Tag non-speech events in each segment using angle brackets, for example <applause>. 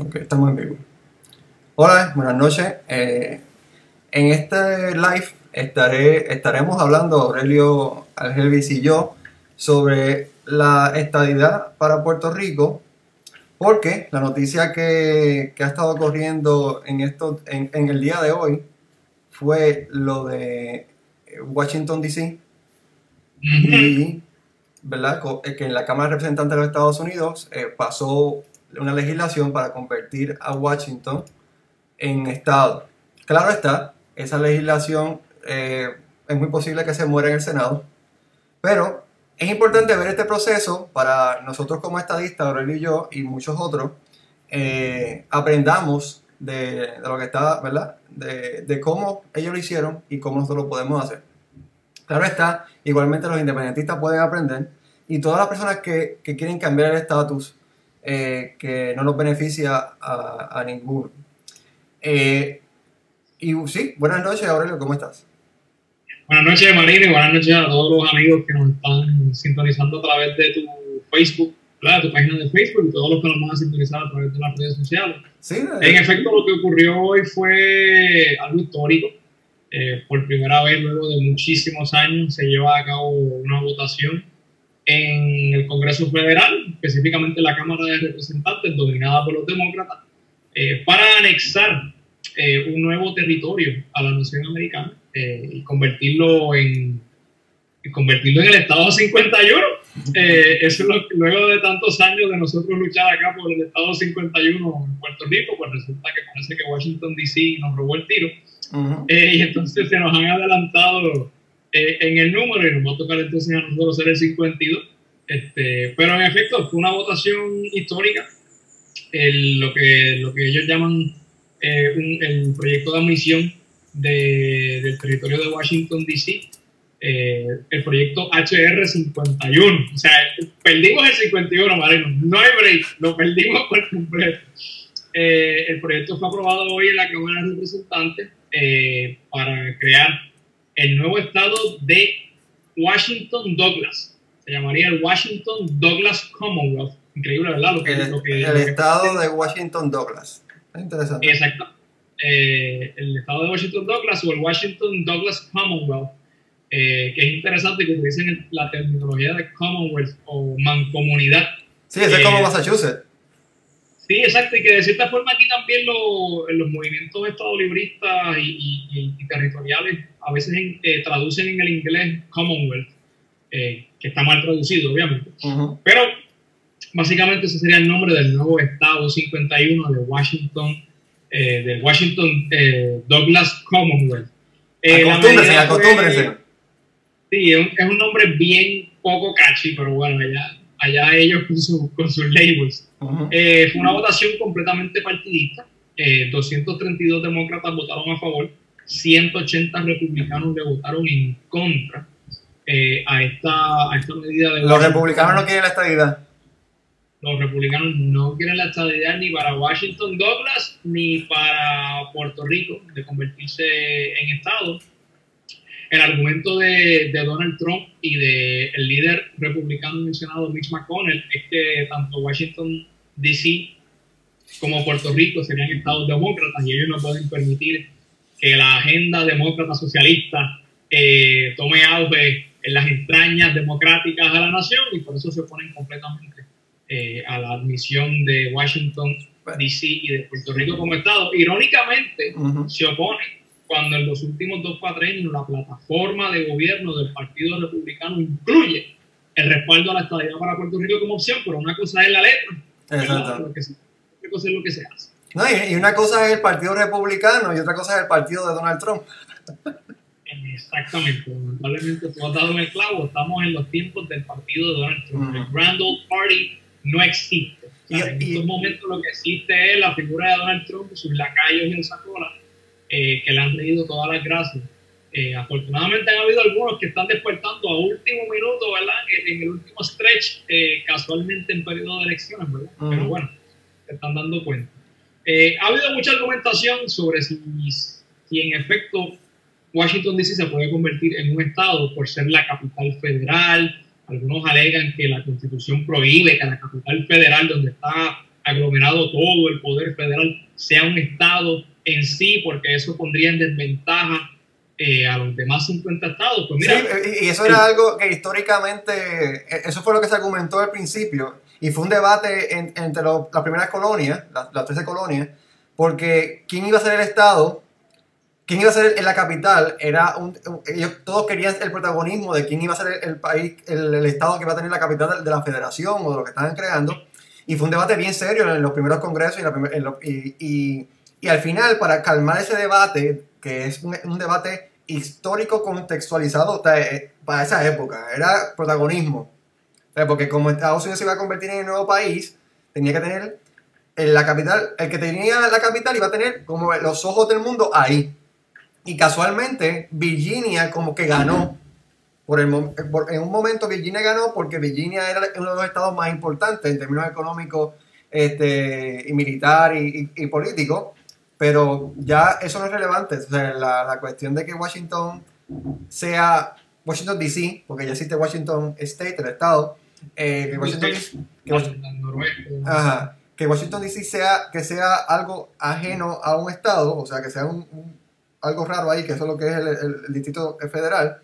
Ok, estamos en vivo. Hola, buenas noches. Eh, en este live estaré, estaremos hablando, Aurelio Algelvis y yo, sobre la estadidad para Puerto Rico, porque la noticia que, que ha estado corriendo en, esto, en, en el día de hoy fue lo de Washington, D.C. y ¿verdad? Eh, que en la Cámara de Representantes de los Estados Unidos eh, pasó una legislación para convertir a Washington en estado. Claro está, esa legislación eh, es muy posible que se muera en el Senado, pero es importante ver este proceso para nosotros como estadistas, Aurelio y yo y muchos otros, eh, aprendamos de, lo que está, ¿verdad? De, de cómo ellos lo hicieron y cómo nosotros lo podemos hacer. Claro está, igualmente los independentistas pueden aprender y todas las personas que, que quieren cambiar el estatus eh, que no nos beneficia a, a ninguno. Eh, y sí, buenas noches Aurelio, ¿cómo estás? Buenas noches, Marina, y buenas noches a todos los amigos que nos están sintonizando a través de tu Facebook, ¿verdad? tu página de Facebook y todos los que nos van a sintonizar a través de las redes sociales. Sí, En efecto, lo que ocurrió hoy fue algo histórico. Eh, por primera vez, luego de muchísimos años, se lleva a cabo una votación en el Congreso Federal, específicamente en la Cámara de Representantes, dominada por los demócratas, eh, para anexar eh, un nuevo territorio a la nación americana eh, y convertirlo en, y convertirlo en el Estado 51. Eh, eso es lo luego de tantos años de nosotros luchar acá por el Estado 51 en Puerto Rico, pues resulta que parece que Washington DC nos robó el tiro. Ujú. Eh, y entonces se nos han adelantado eh, en el número y nos va a tocar entonces a nosotros ser el 52. Este, pero en efecto fue una votación histórica. El- lo, que, lo que ellos llaman eh, un- el proyecto de admisión de- del territorio de Washington, D.C., eh, el proyecto HR 51. O sea, perdimos el 51, Marino. No hay break, lo perdimos por completo. Eh, el proyecto fue aprobado hoy en la Cámara de Representantes eh, para crear el nuevo estado de Washington Douglas. Se llamaría el Washington Douglas Commonwealth. Increíble, ¿verdad? Lo que, El, lo que- el lo que- estado de Washington Douglas. Es interesante. Exacto. Eh, el estado de Washington Douglas o el Washington Douglas Commonwealth, eh, que es interesante que utilicen la terminología de Commonwealth o mancomunidad. Sí, ese es como eh, Massachusetts. Sí, exacto, y que de cierta forma aquí también lo- los movimientos estadolibristas y- y- y territoriales a veces eh, traducen en el inglés Commonwealth, eh, que está mal traducido, obviamente. Pero básicamente ese sería el nombre del nuevo estado 51 de Washington, eh, del Washington eh, Douglas Commonwealth. Eh, Acostúmbrense, acostúmbrense. Sí, es un, es un nombre bien poco catchy, pero bueno, allá, allá ellos con, su- con sus labels. Fue una votación completamente partidista. Eh, 232 demócratas votaron a favor, 180 republicanos le votaron en contra eh, a, esta, a esta medida de Los republicanos no quieren la estadidad. Los republicanos no quieren la estadidad ni para Washington Douglas ni para Puerto Rico de convertirse en Estado. El argumento de, de Donald Trump y del el líder republicano mencionado Mitch McConnell es que tanto Washington DC como Puerto Rico serían estados demócratas y ellos no pueden permitir que la agenda demócrata socialista eh, tome auge en las entrañas democráticas a la nación y por eso se oponen completamente eh, a la admisión de Washington DC y de Puerto Rico como estado. Irónicamente, Ujú. se opone cuando en los últimos dos cuatrenios la plataforma de gobierno del Partido Republicano incluye el respaldo a la estadidad para Puerto Rico como opción, pero una cosa es la letra, otra cosa es lo que se hace. No, y, y una cosa es el Partido Republicano y otra cosa es el partido de Donald Trump. Exactamente, lamentablemente tú has dado en el clavo, estamos en los tiempos del partido de Donald Trump. Ujú. El Grand Old Party no existe. O sea, Y- en y- estos momentos lo que existe es la figura de Donald Trump, sus lacayos en esa cola, eh, que le han traído todas las gracias. Eh, afortunadamente han habido algunos que están despertando a último minuto, ¿verdad? En, el último stretch, eh, casualmente en periodo de elecciones, ¿verdad? Ujú. Pero bueno, se están dando cuenta. Eh, ha habido mucha argumentación sobre si, si en efecto Washington DC se puede convertir en un estado por ser la capital federal. Algunos alegan que la constitución prohíbe que la capital federal, donde está aglomerado todo el poder federal sea un estado en sí, porque eso pondría en desventaja eh, a los demás 50 estados. Pues mira, sí, y eso era algo que históricamente, e, eso fue lo que se argumentó al principio, y fue un debate entre las primeras colonias, las, las 13 colonias, porque quién iba a ser el estado quién iba a ser en la capital era un, ellos todos querían el protagonismo de quién iba a ser el, país, el, estado que iba a tener la capital de, la federación o de lo que estaban creando. Y fue un debate bien serio en los primeros congresos y, y, y, al final, para calmar ese debate, que es un, debate histórico contextualizado eh, para esa época, era protagonismo. Porque como Estados Unidos se iba a convertir en el nuevo país, tenía que tener en la capital, el que tenía la capital iba a tener como los ojos del mundo ahí. Y casualmente Virginia como que ganó. Por el, en un momento Virginia ganó porque Virginia era uno de los estados más importantes en términos económicos este, y militar y, y, político. Pero ya eso no es relevante. La cuestión de que Washington sea Washington DC, porque ya existe Washington State, el estado, eh, que, Washington, que, Washington, DC sea, que sea algo ajeno a un estado, o sea, que sea un algo raro ahí, que eso es lo que es el, distrito federal,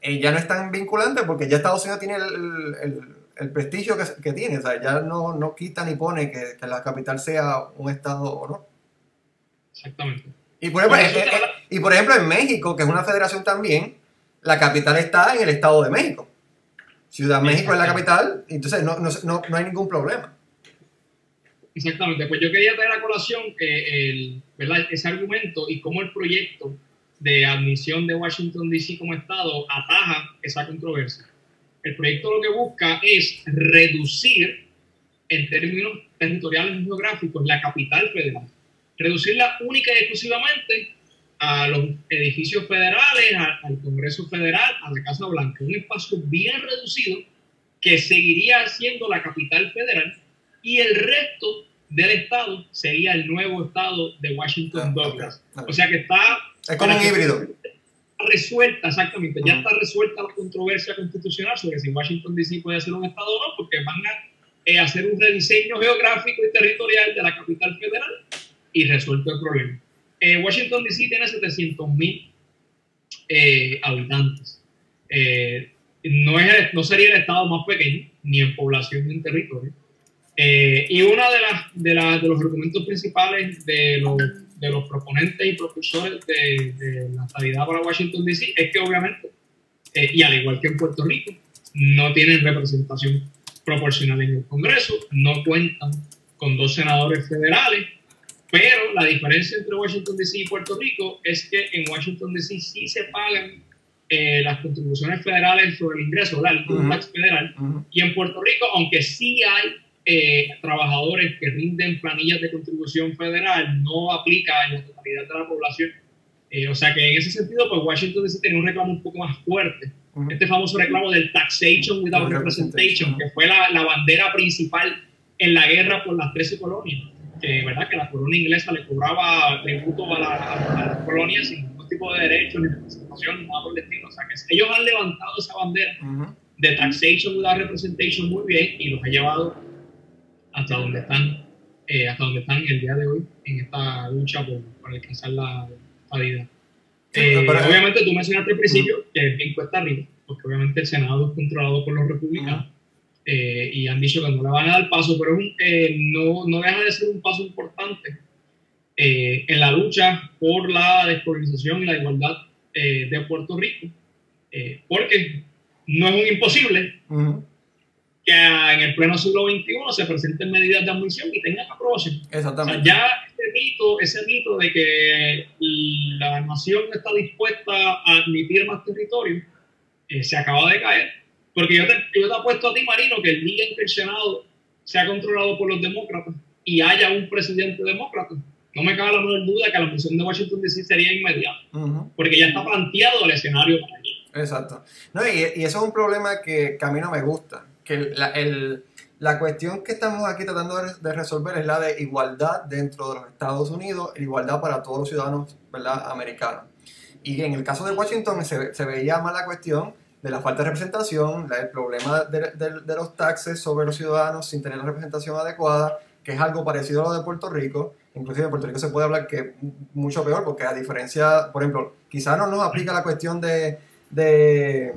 eh, ya no es tan vinculante porque ya Estados Unidos tiene el, prestigio que, tiene, o sea, ya no, no quita ni pone que, la capital sea un estado o no. Exactamente. Y por, ejemplo, eh, y por ejemplo, en México, que es una federación también, la capital está en el Estado de México. Ciudad México es la capital, entonces no, no, no hay ningún problema. Exactamente, pues yo quería traer a colación el, ese argumento y cómo el proyecto de admisión de Washington DC como Estado ataja esa controversia. El proyecto lo que busca es reducir en términos territoriales y geográficos la capital federal, reducirla única y exclusivamente a los edificios federales, al Congreso Federal, a la Casa Blanca, un espacio bien reducido que seguiría siendo la capital federal y el resto del estado sería el nuevo estado de Washington ah, Douglas. O sea que está... Es como un híbrido. Resuelta, exactamente. Ya está resuelta la controversia constitucional sobre si Washington DC puede ser un estado o no, porque van a eh, hacer un rediseño geográfico y territorial de la capital federal y resuelto el problema. Eh, Washington DC tiene 700 mil eh, habitantes. no, es, no sería el estado más pequeño, ni en población ni en territorio eh, y uno de, las, de, de, los argumentos principales de los, de los proponentes y propulsores de, de, la estabilidad para Washington DC es que obviamente, eh, y al igual que en Puerto Rico, no tienen representación proporcional en el Congreso, no cuentan con dos senadores federales, pero la diferencia entre Washington DC y Puerto Rico es que en Washington DC sí se pagan eh, las contribuciones federales sobre el ingreso, el tax federal, y en Puerto Rico, aunque sí hay eh, trabajadores que rinden planillas de contribución federal no aplica en la totalidad de la población. Eh, o sea que en ese sentido, pues Washington DC tiene un reclamo un poco más fuerte. Este famoso reclamo del taxation without representation, que fue la, la, bandera principal en la guerra por las 13 colonias. Que, ¿verdad? que la colonia inglesa le cobraba tributo a, la, las colonias sin ningún tipo de derecho ni representación, nada por el estilo. O sea que ellos han levantado esa bandera de taxation without representation muy bien y los ha llevado hasta donde están, eh, hasta donde están el día de hoy en esta lucha por, alcanzar la estabilidad. Eh, obviamente tú mencionaste al principio que es bien cuesta arriba, porque obviamente el Senado es controlado por los republicanos eh, y han dicho que no le van a dar paso, pero no, no deja de ser un paso importante en la lucha por la descolonización y la igualdad de Puerto Rico, porque no es un imposible, que en el pleno siglo XXI se presenten medidas de admisión y tengan aprobación. Exactamente. ya ese mito, ese mito de que la nación está dispuesta a admitir más territorio eh, se acaba de caer. Porque yo te, yo te apuesto a ti, Marino, que el día en que el Senado sea controlado por los demócratas y haya un presidente demócrata, no me cabe la menor duda que la admisión de Washington DC sería inmediata. Porque ya está planteado el escenario para. Exacto. No, y, y, eso es un problema que, que a mí no me gusta que la, el, la cuestión que estamos aquí tratando de, resolver es la de igualdad dentro de los Estados Unidos, igualdad para todos los ciudadanos ¿verdad? americanos. Y en el caso de Washington se, se veía más la cuestión de la falta de representación, el problema de, los taxes sobre los ciudadanos sin tener la representación adecuada, que es algo parecido a lo de Puerto Rico. Inclusive en Puerto Rico se puede hablar que mucho peor, porque a diferencia, por ejemplo, quizás no nos aplica la cuestión de, de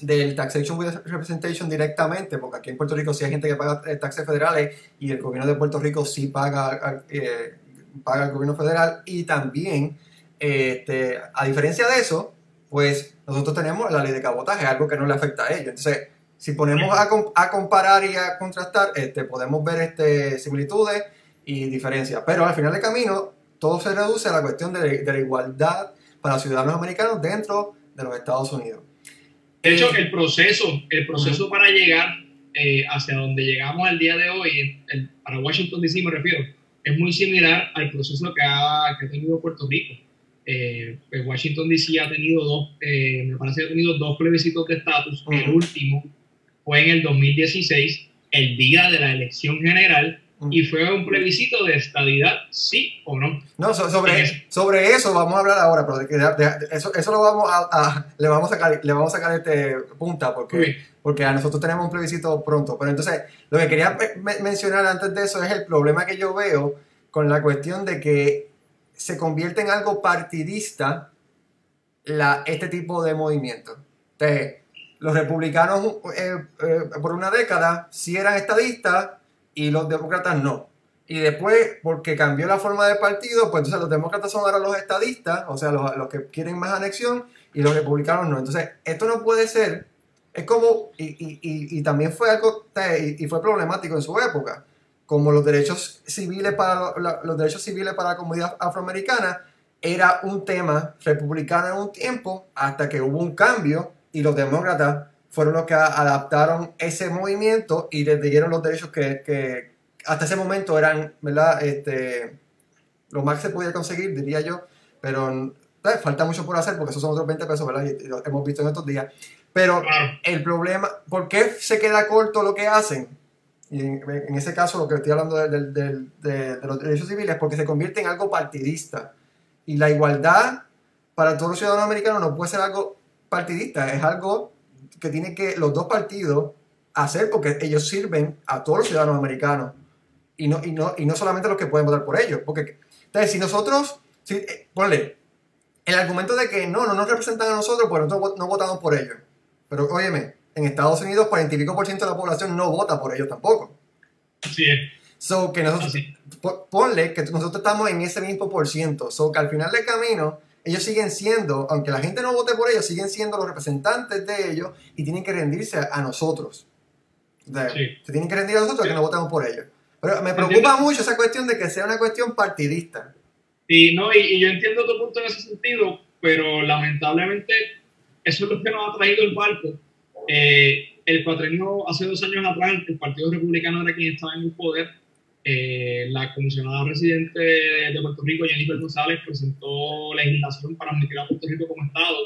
del taxation with representation directamente, porque aquí en Puerto Rico sí hay gente que paga eh, taxes federales y el gobierno de Puerto Rico sí paga, eh, paga al gobierno federal y también, este, a diferencia de eso, pues nosotros tenemos la ley de cabotaje, algo que no le afecta a ellos. Entonces, si ponemos a, a comparar y a contrastar, este, podemos ver este, similitudes y diferencias. Pero al final del camino, todo se reduce a la cuestión de, de la igualdad para ciudadanos americanos dentro de los Estados Unidos. De hecho, el proceso, el proceso para llegar eh, hacia donde llegamos al día de hoy, para Washington DC me refiero, es muy similar al proceso que ha, que ha tenido Puerto Rico. Eh, Washington DC ha tenido dos, eh, me parece que ha tenido dos plebiscitos de estatus. El último fue en el 2016, el día de la elección general, y fue un plebiscito de estabilidad, sí o no. No, sobre, sobre eso vamos a hablar ahora, pero de, eso, eso lo vamos a, le vamos a sacar, le vamos a sacar este punta porque, porque a nosotros tenemos un plebiscito pronto. Pero entonces, lo que quería mencionar antes de eso es el problema que yo veo con la cuestión de que se convierte en algo partidista este tipo de movimiento. Entonces, los republicanos eh, eh, por una década sí eran estadistas y los demócratas no. Y después, porque cambió la forma de partido, pues entonces los demócratas son ahora los estadistas, o sea, los, los que quieren más anexión, y los republicanos no. Entonces, esto no puede ser, es como, y, y, y, también fue algo, y, fue problemático en su época, como los derechos civiles para, los derechos civiles para la comunidad afroamericana era un tema republicano en un tiempo, hasta que hubo un cambio, y los demócratas fueron los que adaptaron ese movimiento y les dieron los derechos que, que hasta ese momento eran, ¿verdad? Este, lo más que se podía conseguir, diría yo, pero pues, falta mucho por hacer porque esos son otros 20 pesos, ¿verdad? Y, lo hemos visto en estos días. Pero el problema, ¿por qué se queda corto lo que hacen? Y en, ese caso, lo que estoy hablando de, de, de, los derechos civiles, porque se convierte en algo partidista. Y la igualdad para todos los ciudadanos americanos no puede ser algo partidista, es algo que tienen que los dos partidos hacer porque ellos sirven a todos los ciudadanos americanos y no, y no, y no solamente los que pueden votar por ellos. Porque, entonces, si nosotros, si, eh, ponle, el argumento de que no, no nos representan a nosotros, pues nosotros no votamos por ellos. Pero, óyeme, en Estados Unidos, 40 y pico por ciento de la población no vota por ellos tampoco. Así es. So, que nosotros, ponle que nosotros estamos en ese mismo por ciento. So, que al final del camino, ellos siguen siendo, aunque la gente no vote por ellos, siguen siendo los representantes de ellos y tienen que rendirse a, nosotros. Se tienen que rendir a nosotros que no votemos por ellos. Pero me preocupa mucho esa cuestión de que sea una cuestión partidista. Y, no, y, yo entiendo tu punto en ese sentido, pero lamentablemente eso es lo que nos ha traído el barco. Eh, el cuatrenio hace dos años atrás, el Partido Republicano era quien estaba en el poder eh, la comisionada residente de Puerto Rico, Jennifer González, presentó legislación para admitir a Puerto Rico como Estado.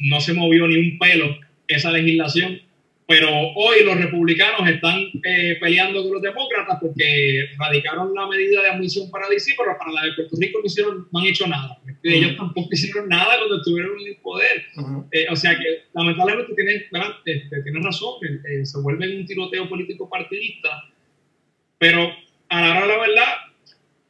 No se movió ni un pelo esa legislación, pero hoy los republicanos están eh, peleando con los demócratas porque radicaron la medida de admisión para DC, pero para la de Puerto Rico no, hicieron, no han hecho nada. Ellos tampoco hicieron nada cuando estuvieron en el poder. Eh, o sea que lamentablemente tienen, este, tienen razón, se vuelve un tiroteo político partidista, pero a la hora de la verdad,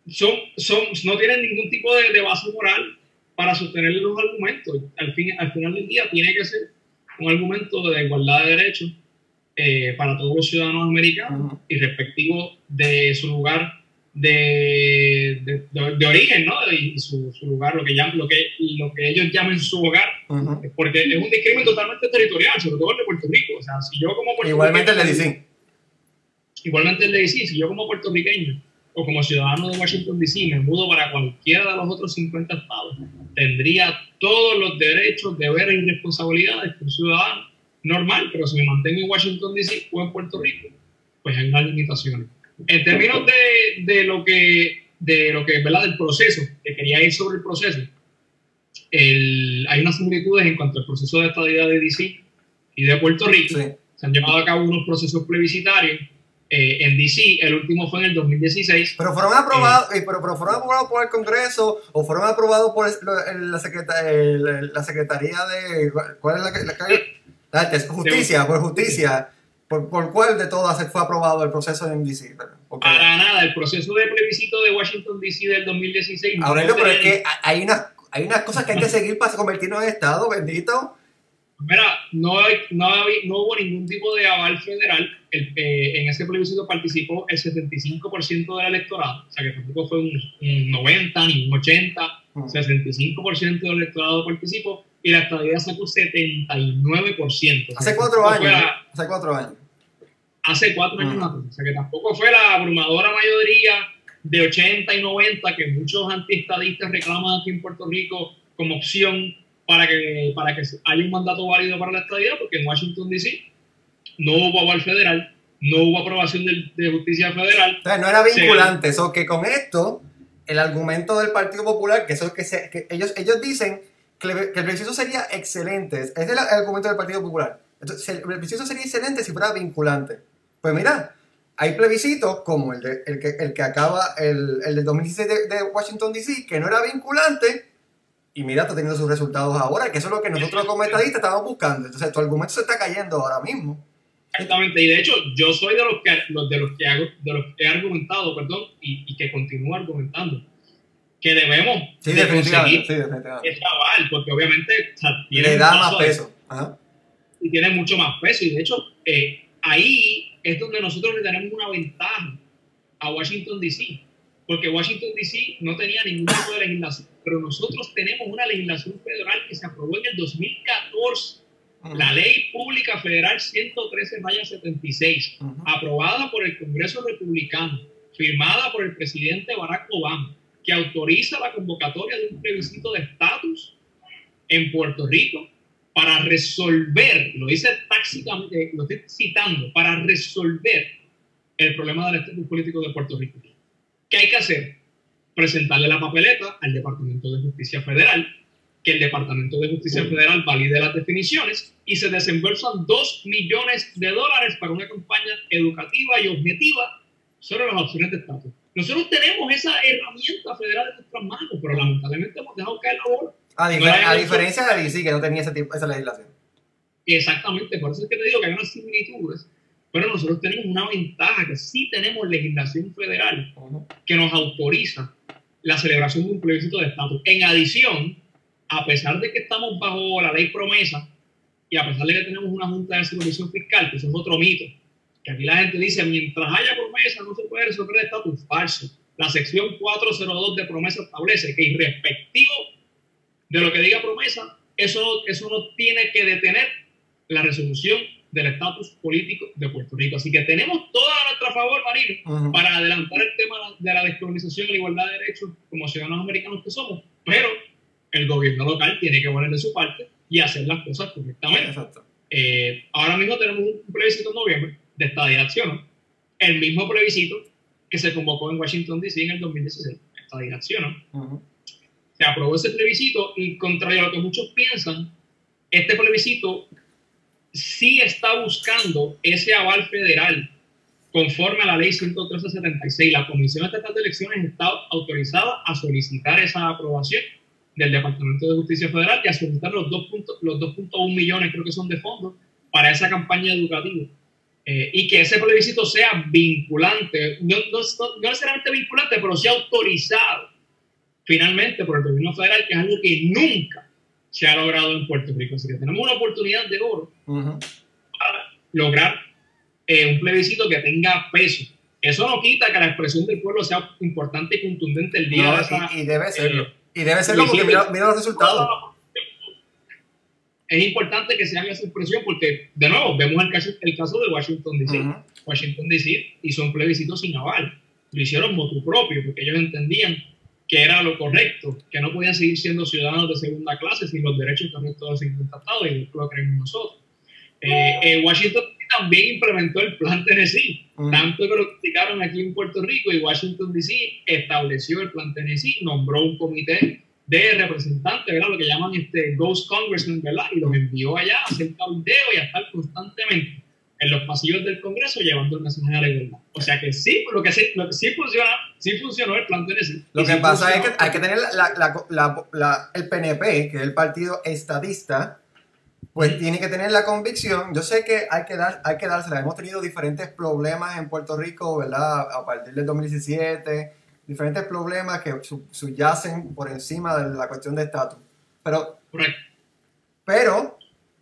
son, son, no tienen ningún tipo de, base moral para sostener los argumentos. Al, fin, al final del día tiene que ser un argumento de igualdad de derechos eh, para todos los ciudadanos americanos y respectivo de su lugar de, de, origen, ¿no? Y su, su, lugar, lo que, llaman, lo, que, lo que ellos llaman su hogar, porque es un discrimen totalmente territorial, sobre todo el de Puerto Rico. O sea, si yo como Igualmente le dicen Igualmente el de DC, si yo como puertorriqueño o como ciudadano de Washington DC me mudo para cualquiera de los otros 50 estados, tendría todos los derechos, deberes y responsabilidades que un ciudadano normal, pero si me mantengo en Washington DC o en Puerto Rico, pues hay unas limitaciones. En términos de, de lo que, de lo que, ¿verdad? Del proceso, que quería ir sobre el proceso, el, hay unas similitudes en cuanto al proceso de estadía de DC y de Puerto Rico. Se han llevado a cabo unos procesos plebiscitarios eh, en DC, el último fue en el 2016. Pero fueron aprobados, eh, pero, pero, fueron aprobados por el Congreso o fueron aprobados por la, secretaría, la Secretaría de. ¿Cuál es la, la, la Justicia, por justicia. ¿Por, por cuál de todas fue aprobado el proceso en DC? Okay. Para nada, el proceso de plebiscito de Washington DC del 2016. Aurelio, no pero es que hay unas, hay unas cosas que hay que seguir para convertirnos en Estado, bendito. Mira, no, no, no hubo ningún tipo de aval federal. El, eh, en ese plebiscito participó el 75% del electorado, o sea que tampoco fue un, 90 ni un 80, 65% del electorado participó y la estabilidad sacó 79%. Hace cuatro años. hace cuatro años. Hace cuatro años, o sea que tampoco fue la abrumadora mayoría de 80 y 90 que muchos antiestadistas reclaman aquí en Puerto Rico como opción para que, para que haya un mandato válido para la estadía, porque en Washington DC no hubo aval federal, no hubo aprobación de, justicia federal. Entonces no era vinculante, eso que con esto, el argumento del Partido Popular, que eso que, que ellos, ellos dicen que, el plebiscito sería excelente, es el, argumento del Partido Popular. Entonces, el plebiscito sería excelente si fuera vinculante. Pues mira, hay plebiscitos como el, de, el, que, el que acaba, el, el del 2016 de, de Washington DC, que no era vinculante, y mira, está teniendo sus resultados ahora, que eso es lo que nosotros como estadistas estamos buscando. Entonces, tu argumento se está cayendo ahora mismo. Exactamente, y de hecho, yo soy de los que, de los que, hago, de los que he argumentado, perdón, y, y que continúo argumentando, que debemos sí, de conseguir sí, ese aval, porque obviamente tiene le da más peso. Y tiene mucho más peso, y de hecho, eh, ahí es donde nosotros le tenemos una ventaja a Washington DC, porque Washington DC no tenía ningún tipo de legislación pero nosotros tenemos una legislación federal que se aprobó en el 2014, la Ley Pública Federal 113-76, aprobada por el Congreso Republicano, firmada por el presidente Barack Obama, que autoriza la convocatoria de un plebiscito de estatus en Puerto Rico para resolver, lo dice tácticamente, lo estoy citando, para resolver el problema del estatus político de Puerto Rico. ¿Qué hay que hacer? presentarle la papeleta al Departamento de Justicia Federal, que el Departamento de Justicia Federal valide las definiciones y se desembolsan 2 millones de dólares para una campaña educativa y objetiva sobre las opciones de estatus. Nosotros tenemos esa herramienta federal en nuestras manos, pero lamentablemente hemos dejado caer la bola. A, diferencia de DC, que no tenía ese tipo, esa legislación. Exactamente, por eso es que te digo que hay unas similitudes pero nosotros tenemos una ventaja, que sí tenemos legislación federal que nos autoriza la celebración de un plebiscito de estatus. En adición, a pesar de que estamos bajo la ley promesa y a pesar de que tenemos una junta de supervisión fiscal, que eso es otro mito, que aquí la gente dice, mientras haya promesa no se puede resolver el estatus falso. La sección 402 de promesa establece que irrespectivo de lo que diga promesa, eso, eso no tiene que detener la resolución del estatus político de Puerto Rico. Así que tenemos todo a nuestro favor, Marino, para adelantar el tema de la descolonización y la igualdad de derechos como ciudadanos americanos que somos, pero el gobierno local tiene que poner de su parte y hacer las cosas correctamente. Eh, ahora mismo tenemos un plebiscito en noviembre de estadía de acción, el mismo plebiscito que se convocó en Washington DC en el 2016, estadía de acción. Se aprobó ese plebiscito y contrario a lo que muchos piensan, este plebiscito sí está buscando ese aval federal conforme a la ley 11376. La Comisión Estatal de Elecciones está autorizada a solicitar esa aprobación del Departamento de Justicia Federal y a solicitar los 2.1 millones, creo que son de fondos, para esa campaña educativa. Eh, y que ese plebiscito sea vinculante, no, no necesariamente vinculante, pero sea autorizado finalmente por el gobierno federal, que es algo que nunca se ha logrado en Puerto Rico. Así que tenemos una oportunidad de oro para lograr eh, un plebiscito que tenga peso. Eso no quita que la expresión del pueblo sea importante y contundente el día de esa, y, debe serlo. Eh, y debe serlo porque mira, los resultados. Es importante que se haga esa expresión porque, de nuevo, vemos el caso, el caso de Washington DC. Washington DC hizo un plebiscito sin aval. Lo hicieron motu propio porque ellos entendían que era lo correcto, que no podían seguir siendo ciudadanos de segunda clase sin los derechos que han todos incontactados y lo creemos nosotros. Eh, eh, Washington también implementó el plan Tennessee, mm. tanto que lo criticaron aquí en Puerto Rico y Washington DC estableció el plan Tennessee, nombró un comité de representantes, ¿verdad? lo que llaman este Ghost Congressman, ¿verdad? y los envió allá a hacer cabildeo y a estar constantemente en los pasillos del Congreso llevando el mensaje a la igualdad. O sea que sí, lo que sí, lo que sí funciona, sí funcionó el plan Tennessee. Lo que pasa es que hay que tener la, la, la, el PNP, que es el partido estadista, pues tiene que tener la convicción. Yo sé que hay que, dar, hay que dársela. Hemos tenido diferentes problemas en Puerto Rico, ¿verdad? A partir del 2017, diferentes problemas que subyacen por encima de la cuestión de estatus. Pero, pero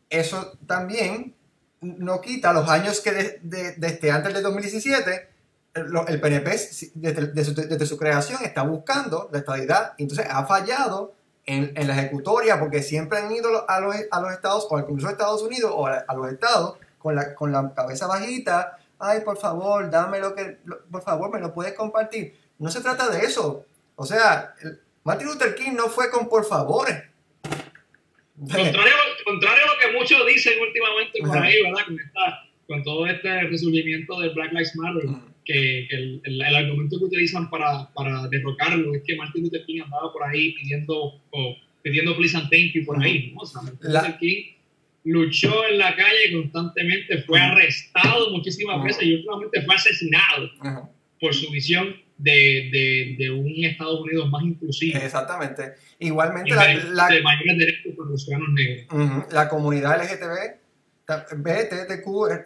eso también no quita los años que desde de, este, antes del 2017 el PNP desde, su, creación está buscando la estabilidad y entonces ha fallado en, en, la ejecutoria porque siempre han ido a los, a los estados o al Congreso de Estados Unidos o a, los estados con la, con la cabeza bajita, ay por favor, dame lo que, por favor, me lo puedes compartir. No se trata de eso. O sea, Martin Luther King no fue con por favores. Contrario, contrario a lo que muchos dicen últimamente por ahí, ¿verdad? Con, con todo este resurgimiento de Black Lives Matter que, el, el, argumento que utilizan para, para, derrocarlo es que Martin Luther King andaba por ahí pidiendo, pidiendo please and thank you por ahí. ¿no? O sea, Martin Luther King luchó en la calle constantemente, fue arrestado muchísimas veces y últimamente fue asesinado por su visión de, de, de, un Estados Unidos más inclusivo. Exactamente. Igualmente, la, la, de mayores derechos para los ciudadanos negros. La comunidad LGTB, BTTQ, eh,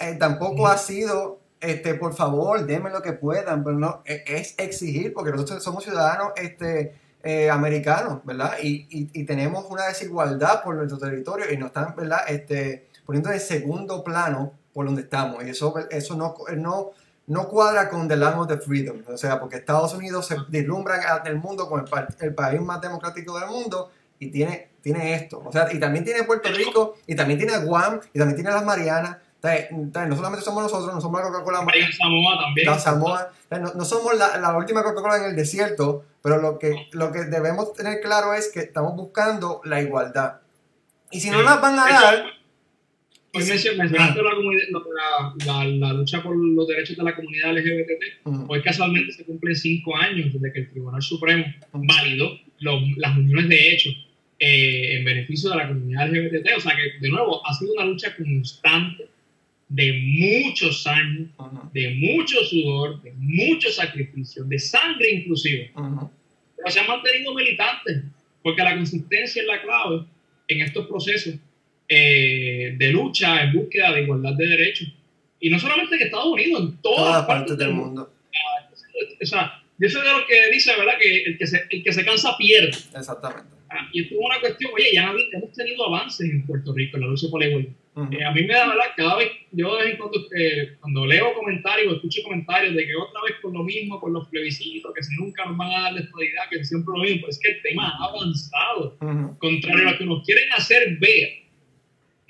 eh, tampoco ha sido este, por favor, denme lo que puedan, pero no, e, es exigir, porque nosotros somos ciudadanos este, eh, americanos, ¿verdad? Y, y, tenemos una desigualdad por nuestro territorio y nos están, ¿verdad? Este, poniendo en segundo plano por donde estamos. Y eso, eso no, no, no cuadra con The Land of the Freedom, o sea, porque Estados Unidos se deslumbra el mundo como el, el país más democrático del mundo y tiene, tiene esto. O sea, y también tiene Puerto Rico, y también tiene Guam, y también tiene las Marianas, no solamente somos nosotros, no somos la Coca-Cola. Samoa también. La Samoa. No, somos la, la última Coca-Cola en el desierto, pero lo que, lo que debemos tener claro es que estamos buscando la igualdad. Y si no la van a dar... Hoy mencionaste la, la, lucha por los derechos de la comunidad LGBT. Hoy casualmente se cumplen cinco años desde que el Tribunal Supremo validó las uniones de hecho eh, en beneficio de la comunidad LGBT. O sea que, de nuevo, ha sido una lucha constante de muchos años, de mucho sudor, de mucho sacrificio, de sangre inclusive. Pero se han mantenido militantes, porque la consistencia es la clave en estos procesos eh, de lucha en búsqueda de igualdad de derechos. Y no solamente en Estados Unidos, en todas, partes, del mundo. O sea, yo soy de los que dice, ¿verdad? Que el que se, el que se cansa pierde. Exactamente. Ah, y esto es una cuestión, oye, ya hemos tenido avances en Puerto Rico en la lucha por la igualdad eh, a mí me da verdad, cada vez, yo de vez en cuando, eh, cuando leo comentarios o escucho comentarios de que otra vez con lo mismo, con los plebiscitos, que si nunca nos van a dar la estabilidad, que siempre lo mismo, pues es que el tema ha avanzado, contrario a lo que nos quieren hacer ver.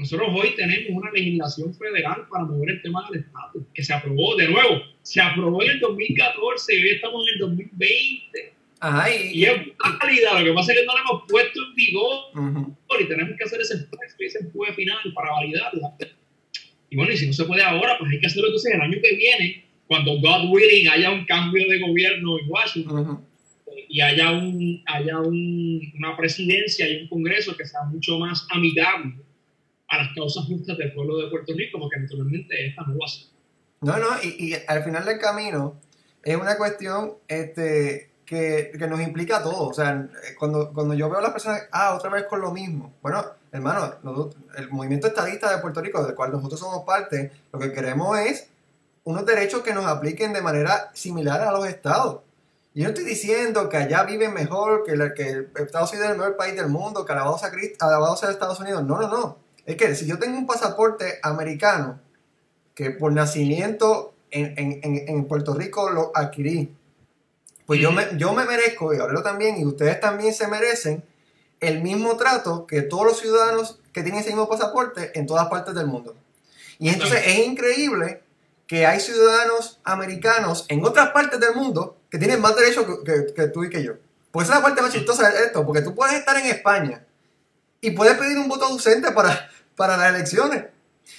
Nosotros hoy tenemos una legislación federal para mover el tema del Estado, que se aprobó de nuevo, se aprobó en el 2014 y hoy estamos en el 2020 y, es válida, lo que pasa es que no la hemos puesto en vigor. Y tenemos que hacer ese ese empuje final para validarla. Y bueno, y si no se puede ahora, pues hay que hacerlo entonces el año que viene, cuando God willing haya un cambio de gobierno en Washington. Y haya, un, haya un, una presidencia y un congreso que sea mucho más amigable a las causas justas del pueblo de Puerto Rico, porque naturalmente esta no lo hace. No, no, y, al final del camino es una cuestión este, que, que, nos implica a todos. O sea, cuando, cuando yo veo a las personas, ah, otra vez con lo mismo. Bueno, hermano, el movimiento estadista de Puerto Rico, del cual nosotros somos parte, lo que queremos es unos derechos que nos apliquen de manera similar a los estados. Yo no estoy diciendo que allá viven mejor, que, la, que Estados Unidos es el mejor país del mundo, que alabado sea, alabado sea Estados Unidos. No, no, no. Es que si yo tengo un pasaporte americano, que por nacimiento en, en, en Puerto Rico lo adquirí, pues yo me, yo me merezco, y Gabriel también, y ustedes también se merecen el mismo trato que todos los ciudadanos que tienen ese mismo pasaporte en todas partes del mundo. Y entonces es increíble que hay ciudadanos americanos en otras partes del mundo que tienen más derechos que, tú y que yo. Pues esa es la parte más chistosa de esto, porque tú puedes estar en España y puedes pedir un voto ausente para, para las elecciones.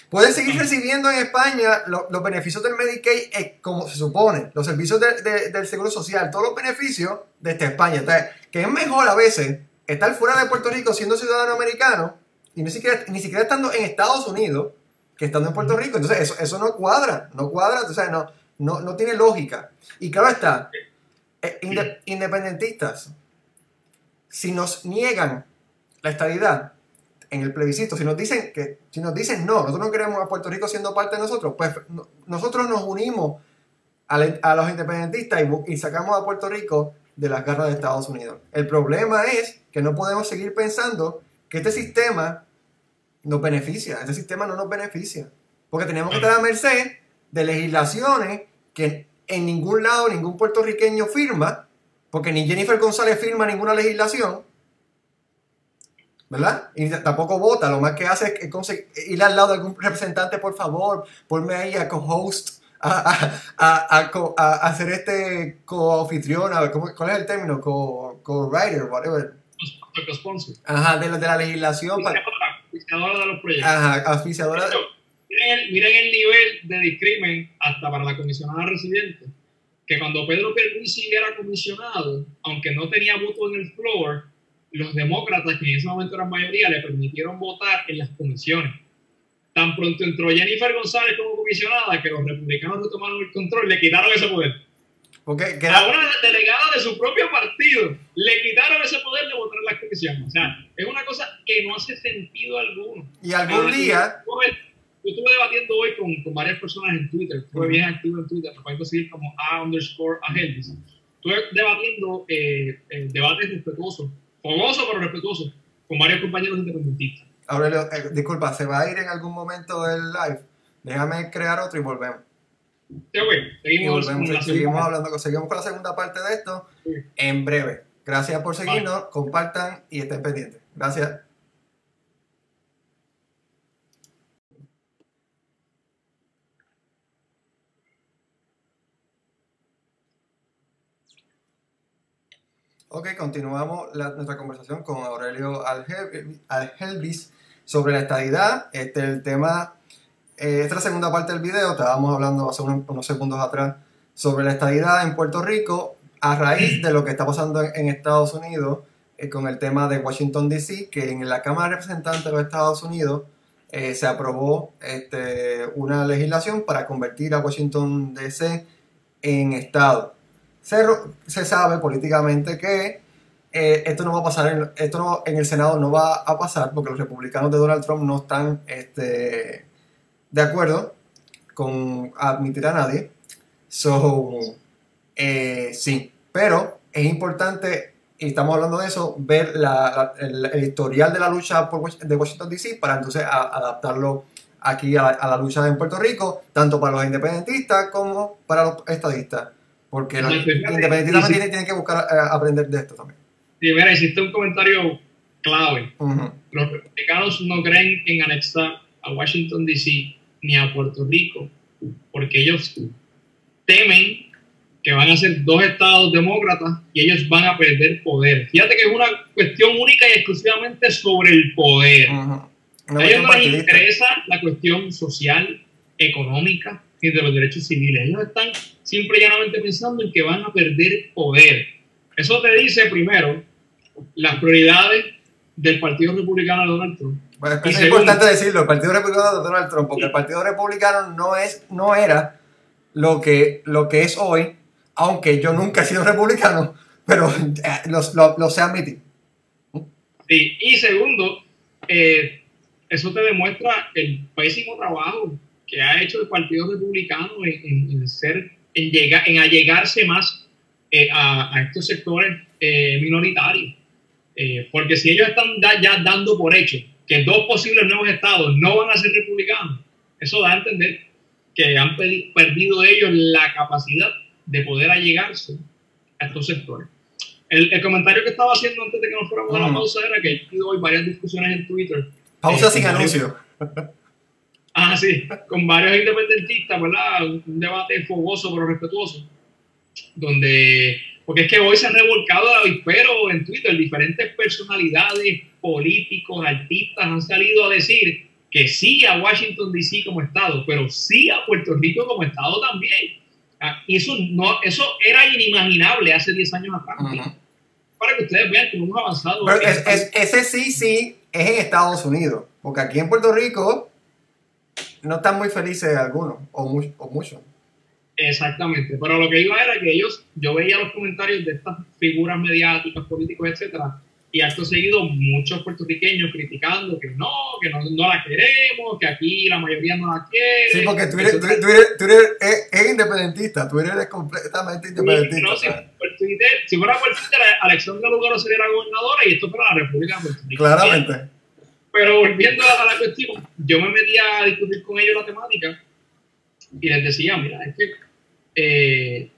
Puedes seguir recibiendo en España los beneficios del Medicaid eh, como se supone, los servicios del Seguro Social, todos los beneficios desde España. que es mejor a veces estar fuera de Puerto Rico siendo ciudadano americano y ni siquiera, ni siquiera estando en Estados Unidos que estando en Puerto Rico. Entonces eso, eso no cuadra, no cuadra, o sea, no, no, no tiene lógica. Y claro está, eh, independentistas, si nos niegan la estabilidad, en el plebiscito, si nos dicen que si nos dicen no, nosotros no queremos a Puerto Rico siendo parte de nosotros, pues no- nosotros nos unimos a, la- a los independentistas y, y sacamos a Puerto Rico de las garras de Estados Unidos. El problema es que no podemos seguir pensando que este sistema nos beneficia, este sistema no nos beneficia, porque tenemos que estar a merced de legislaciones que en ningún lado ningún puertorriqueño firma, porque ni Jennifer González firma ninguna legislación, ¿verdad? Y tampoco vota, lo más que hace es ir al lado de algún representante, por favor, ponme ahí a co-host, a, a, a, a co- hacer este co-anfitrión, a ver, ¿cómo- ¿cuál es el término? Co- Co-writer, whatever. Los sponsors. Ajá, de, la- de la legislación, auspiciadora de los proyectos. ajá, auspiciadora de- Miren el, miren el nivel de discrimen hasta para la comisionada residente, que cuando Pedro Pierluisi era comisionado, aunque no tenía voto en el floor, los demócratas, que en ese momento eran mayoría, le permitieron votar en las comisiones. Tan pronto entró Jennifer González como comisionada, que los republicanos retomaron el control, le quitaron ese poder. porque A una delegada de su propio partido le quitaron ese poder de votar en las comisiones. O sea, es una cosa que no hace sentido alguno. y algún día, Yo estuve debatiendo hoy con, con varias personas en Twitter. Estuve bien activo en Twitter. Me pueden conseguir como A underscore a. Estuve debatiendo eh, eh, debates respetuosos, fogosos pero respetuosos, con varios compañeros independentistas. Aurelio, eh, disculpa, se va a ir en algún momento del live. Déjame crear otro y volvemos. Sí, ok, Y seguimos, volvemos. con la Seguimos hablando, seguimos con la segunda parte de esto Sí. en breve. Gracias por seguirnos, compartan y estén pendientes. Gracias. Ok, continuamos la- nuestra conversación con Aurelio Alge- Algelvis sobre la estadidad. Este el tema, eh, esta es la segunda parte del video, estábamos hablando hace unos, unos segundos atrás sobre la estadidad en Puerto Rico a raíz de lo que está pasando en, en Estados Unidos eh, con el tema de Washington DC, que en la Cámara de Representantes de los Estados Unidos eh, se aprobó este, una legislación para convertir a Washington DC en estado. Se, se sabe políticamente que eh, esto no va a pasar, en, esto en el Senado no va a pasar porque los republicanos de Donald Trump no están este, de acuerdo con admitir a nadie. So, eh, sí, pero es importante, y estamos hablando de eso, ver el, historial de la lucha por, de Washington DC para entonces adaptarlo aquí a la lucha en Puerto Rico, tanto para los independentistas como para los estadistas. Porque los independentistas tienen, tienen que buscar eh, aprender de esto también. Sí, mira, hiciste un comentario clave. Ujú. Los republicanos no creen en anexar a Washington DC ni a Puerto Rico porque ellos temen que van a ser dos estados demócratas y ellos van a perder poder. Fíjate que es una cuestión única y exclusivamente sobre el poder. Ujú. Una A ellos no les interesa la cuestión social, económica de los derechos civiles. Ellos están simple y llanamente pensando en que van a perder poder. Eso te dice primero las prioridades del Partido Republicano de Donald Trump. Bueno, es segundo- importante decirlo, el Partido Republicano de Donald Trump, porque el Partido Republicano no es, no era lo que, lo que es hoy, aunque yo nunca he sido republicano, pero eh, lo, lo, lo sé admitir. Sí, Y segundo, eh, eso te demuestra el pésimo trabajo que ha hecho el Partido Republicano en, en- ser, en, llegar, en allegarse más eh, a, a estos sectores eh, minoritarios. Eh, porque si ellos están da- ya dando por hecho que dos posibles nuevos estados no van a ser republicanos, eso da a entender que han perdido ellos la capacidad de poder allegarse a estos sectores. El, el comentario que estaba haciendo antes de que nos fuéramos a la pausa era que he tenido hoy varias discusiones en Twitter. Pausa Eh, sin anuncio. <laughs> Ah, sí, con varios independentistas, ¿verdad? Un, debate fogoso pero respetuoso. Donde, porque es que hoy se han revolcado el avispero en Twitter, diferentes personalidades, políticos, artistas han salido a decir que sí a Washington DC como estado, pero sí a Puerto Rico como estado también. Ah, y eso, no, eso era inimaginable hace 10 años atrás. Ujú. Para que ustedes vean cómo hemos avanzado. Pero es- es- ese sí, sí, es en Estados Unidos, porque aquí en Puerto Rico no están muy felices algunos, o, mu- o muchos. Exactamente, pero lo que iba era que ellos, yo veía los comentarios de estas figuras mediáticas, políticos, etcétera, y acto seguido muchos puertorriqueños criticando que no, que no, no, la queremos, que aquí la mayoría no la quiere. Sí, porque tú eres, tú eres, tú eres, tú eres es, independentista, tú eres completamente independentista. No, si, Twitter, si, fuera por Twitter, Alexandra Lugaro sería la gobernadora y esto fuera la República de Puerto Rico. Claramente. Pero volviendo a la cuestión, yo me metí a discutir con ellos la temática y les decía, mira, es que eh,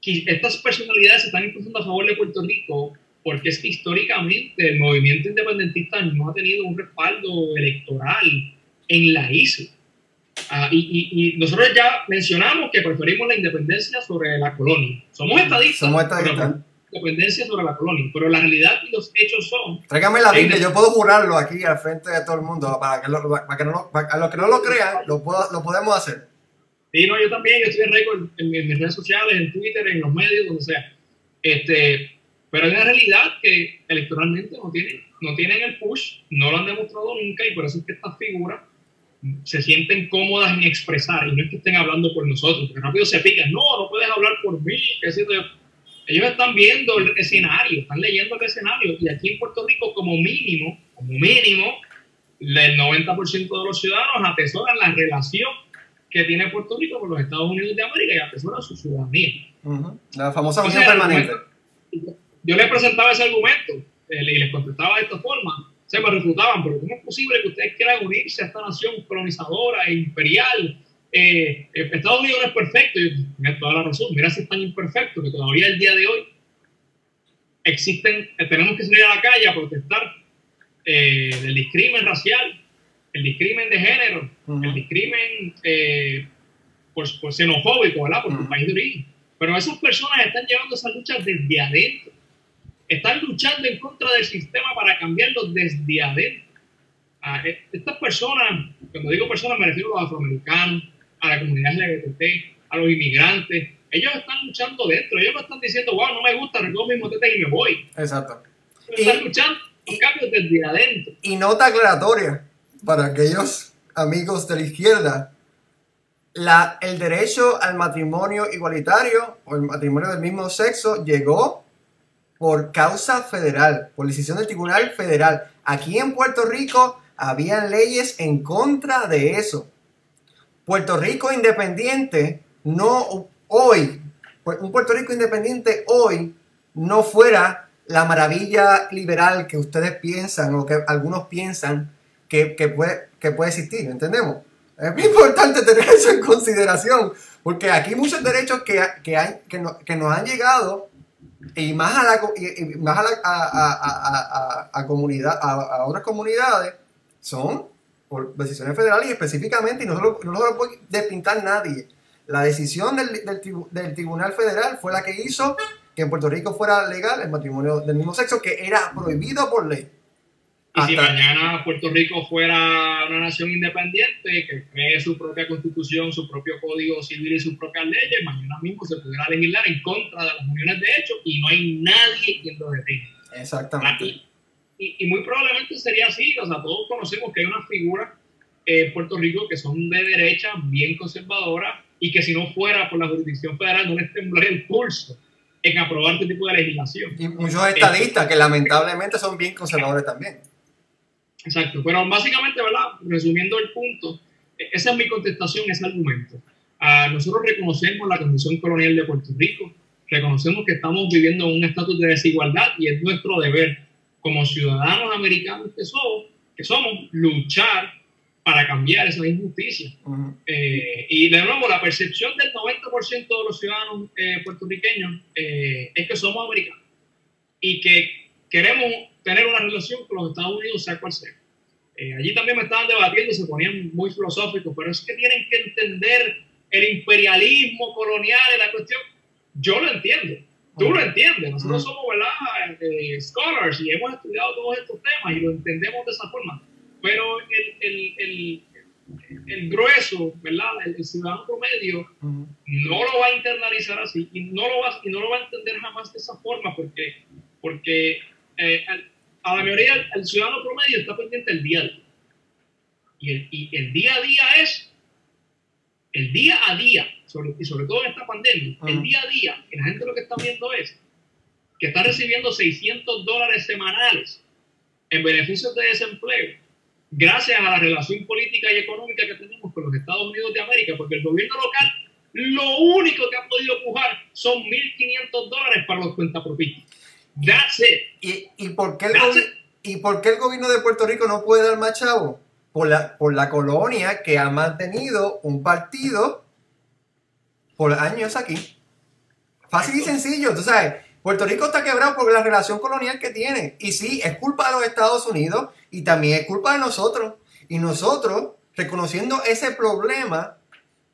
estas personalidades se están impulsando a favor de Puerto Rico porque es que históricamente el movimiento independentista no ha tenido un respaldo electoral en la isla. Ah, y, nosotros ya mencionamos que preferimos la independencia sobre la colonia. Somos estadistas. Somos estadistas. Independencia sobre la colonia. Pero la realidad y los hechos son. Tráigame la Biblia, yo puedo jurarlo aquí al frente de todo el mundo. Para que, para que no, a los que no lo crean, lo, lo podemos hacer. Sí, no, yo también, yo estoy en récord en, en, mis redes sociales, en Twitter, en los medios, donde sea. Este, pero es una realidad que electoralmente no tienen, no tienen el push, no lo han demostrado nunca y por eso es que estas figuras se sienten cómodas en expresar y no es que estén hablando por nosotros, porque rápido se pican, no, no puedes hablar por mí, que ellos están viendo el escenario, están leyendo el escenario y aquí en Puerto Rico como mínimo, como mínimo, el 90% de los ciudadanos atesoran la relación que tiene Puerto Rico con los Estados Unidos de América y atesoran su ciudadanía. La famosa unión permanente yo les presentaba ese argumento eh, y les contestaba de esta forma, se me refutaban, pero ¿cómo es posible que ustedes quieran unirse a esta nación colonizadora e imperial? Eh, eh, Estados Unidos no es perfecto, y toda la razón, mira si es tan imperfecto que todavía el día de hoy existen, tenemos que salir a la calle a protestar del discrimen racial, el discrimen de género, el discrimen por, xenofóbico, ¿verdad? Por su país de origen. Pero esas personas están llevando esa lucha desde adentro están luchando en contra del sistema para cambiarlo desde adentro. A e, estas personas, cuando digo personas me refiero a los afroamericanos, a la comunidad LGBT, a los inmigrantes, ellos están luchando dentro, ellos no están diciendo, wow, no me gusta, recojo mi motete y me voy. Exacto. Están luchando por cambios desde adentro. Y nota aclaratoria para aquellos amigos de la izquierda, la, el derecho al matrimonio igualitario o el matrimonio del mismo sexo llegó por causa federal, por decisión del Tribunal Federal. Aquí en Puerto Rico habían leyes en contra de eso. Puerto Rico independiente no hoy, un Puerto Rico independiente hoy no fuera la maravilla liberal que ustedes piensan o que algunos piensan que, puede, que puede existir, ¿entendemos? Es muy importante tener <laughs> eso en consideración, porque aquí muchos derechos que, que, que, que nos han llegado y más a la más a, a, a, a, comunidad a, otras comunidades son por decisiones federales y específicamente y no lo, no lo puede despintar nadie la decisión del, del, del, Tribunal Federal fue la que hizo que en Puerto Rico fuera legal el matrimonio del mismo sexo que era prohibido por ley y si mañana Puerto Rico fuera una nación independiente que cree su propia constitución, su propio código civil y sus propias leyes, mañana mismo se pudiera legislar en contra de las uniones de hecho y no hay nadie quien lo detenga. Exactamente. Y, y, muy probablemente sería así, o sea, todos conocemos que hay unas figuras en Puerto Rico que son de derecha, bien conservadoras, y que si no fuera por la jurisdicción federal no les temblaría el pulso en aprobar este tipo de legislación. Y muchos estadistas que lamentablemente son bien conservadores también. Exacto, pero básicamente, ¿verdad? Resumiendo el punto, e-, esa es mi contestación, ese argumento. Uh, nosotros reconocemos la condición colonial de Puerto Rico, reconocemos que estamos viviendo un estatus de desigualdad y es nuestro deber como ciudadanos americanos que somos, que somos luchar para cambiar esa injusticia. eh, y de nuevo, la percepción del 90% de los ciudadanos eh, puertorriqueños eh, es que somos americanos y que queremos tener una relación con los Estados Unidos, sea cual sea. Eh, allí también me estaban debatiendo, se ponían muy filosóficos, pero es que tienen que entender el imperialismo colonial en la cuestión. Yo lo entiendo, tú lo entiendes, nosotros somos ¿verdad? Eh, scholars y hemos estudiado todos estos temas y lo entendemos de esa forma, pero el, el, el, el grueso, ¿verdad? El, ciudadano promedio no lo va a internalizar así y no lo va, y no lo va a entender jamás de esa forma porque, porque eh, a la mayoría, el ciudadano promedio está pendiente del día a día. Y el, y el día a día es, el día a día, sobre, y sobre todo en esta pandemia, el día a día, que la gente lo que está viendo es que está recibiendo 600 dólares semanales en beneficios de desempleo, gracias a la relación política y económica que tenemos con los Estados Unidos de América, porque el gobierno local lo único que ha podido pujar son 1.500 dólares para los cuentapropistas. That's it. ¿Y, por qué el ¿Y por qué el gobierno de Puerto Rico no puede dar más chavo? Por la, por la colonia que ha mantenido un partido por años aquí. Fácil y sencillo. Tú sabes, Puerto Rico está quebrado por la relación colonial que tiene. Y sí, es culpa de los Estados Unidos y también es culpa de nosotros. Y nosotros, reconociendo ese problema,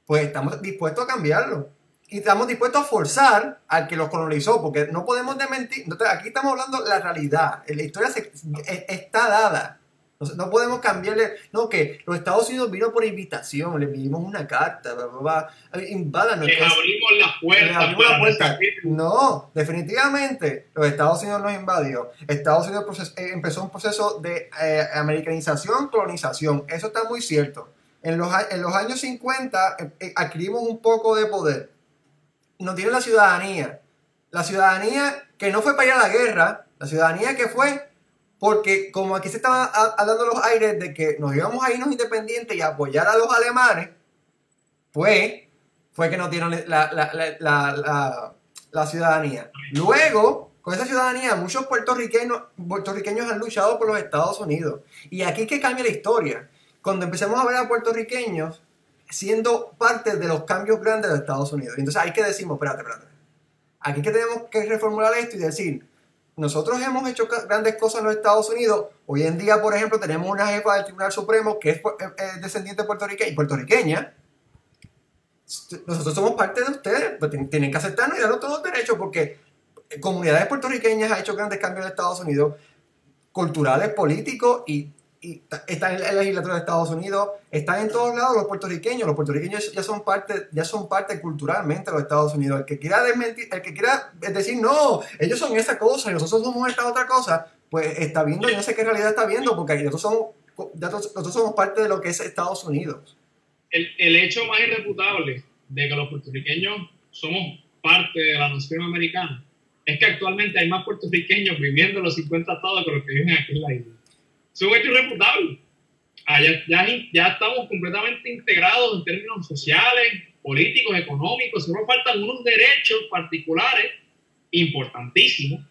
pues estamos dispuestos a cambiarlo. Y estamos dispuestos a forzar al que los colonizó, porque no podemos desmentir. Aquí estamos hablando de la realidad. La historia está dada. No, podemos cambiarle. No, que los Estados Unidos vino por invitación, le pedimos una carta, bla, bla, Les abrimos la puerta. No, definitivamente los Estados Unidos nos invadió. Estados Unidos eh, empezó un proceso de eh, americanización, colonización. Eso está muy cierto. En los, en los años 50 eh, adquirimos un poco de poder. Nos tiene la ciudadanía. La ciudadanía que no fue para ir a la guerra, la ciudadanía que fue porque como aquí se estaban hablando los aires de que nos íbamos a irnos independientes y apoyar a los alemanes, pues fue que nos dieron la, ciudadanía. Luego, con esa ciudadanía, muchos puertorriqueños, han luchado por los Estados Unidos. Y aquí que cambia la historia. Cuando empecemos a ver a puertorriqueños siendo parte de los cambios grandes de Estados Unidos. Entonces hay que decimos, espérate, espérate. Aquí que tenemos que reformular esto y decir, nosotros hemos hecho grandes cosas en los Estados Unidos. Hoy en día, por ejemplo, tenemos una jefa del Tribunal Supremo que es, eh, eh, descendiente puertorriqueña puertorriqueña. Nosotros somos parte de ustedes, pues tienen que aceptarnos y darnos todos los derechos porque comunidades puertorriqueñas han hecho grandes cambios en Estados Unidos, culturales, políticos y está en la legislatura de Estados Unidos, están en todos lados los puertorriqueños, los puertorriqueños ya son parte, ya son parte culturalmente de los Estados Unidos. El que quiera desmentir, el que quiera decir no, ellos son esa cosa y nosotros somos esta otra cosa, pues está viendo, yo no sé qué realidad está viendo, porque nosotros somos, nosotros somos parte de lo que es Estados Unidos. El, el hecho más irreputable de que los puertorriqueños somos parte de la nación americana es que actualmente hay más puertorriqueños viviendo en los 50 estados que los que viven aquí en la isla es un hecho irrefutable. Ah, ya, ya, estamos completamente integrados en términos sociales, políticos, económicos. Solo faltan unos derechos particulares importantísimos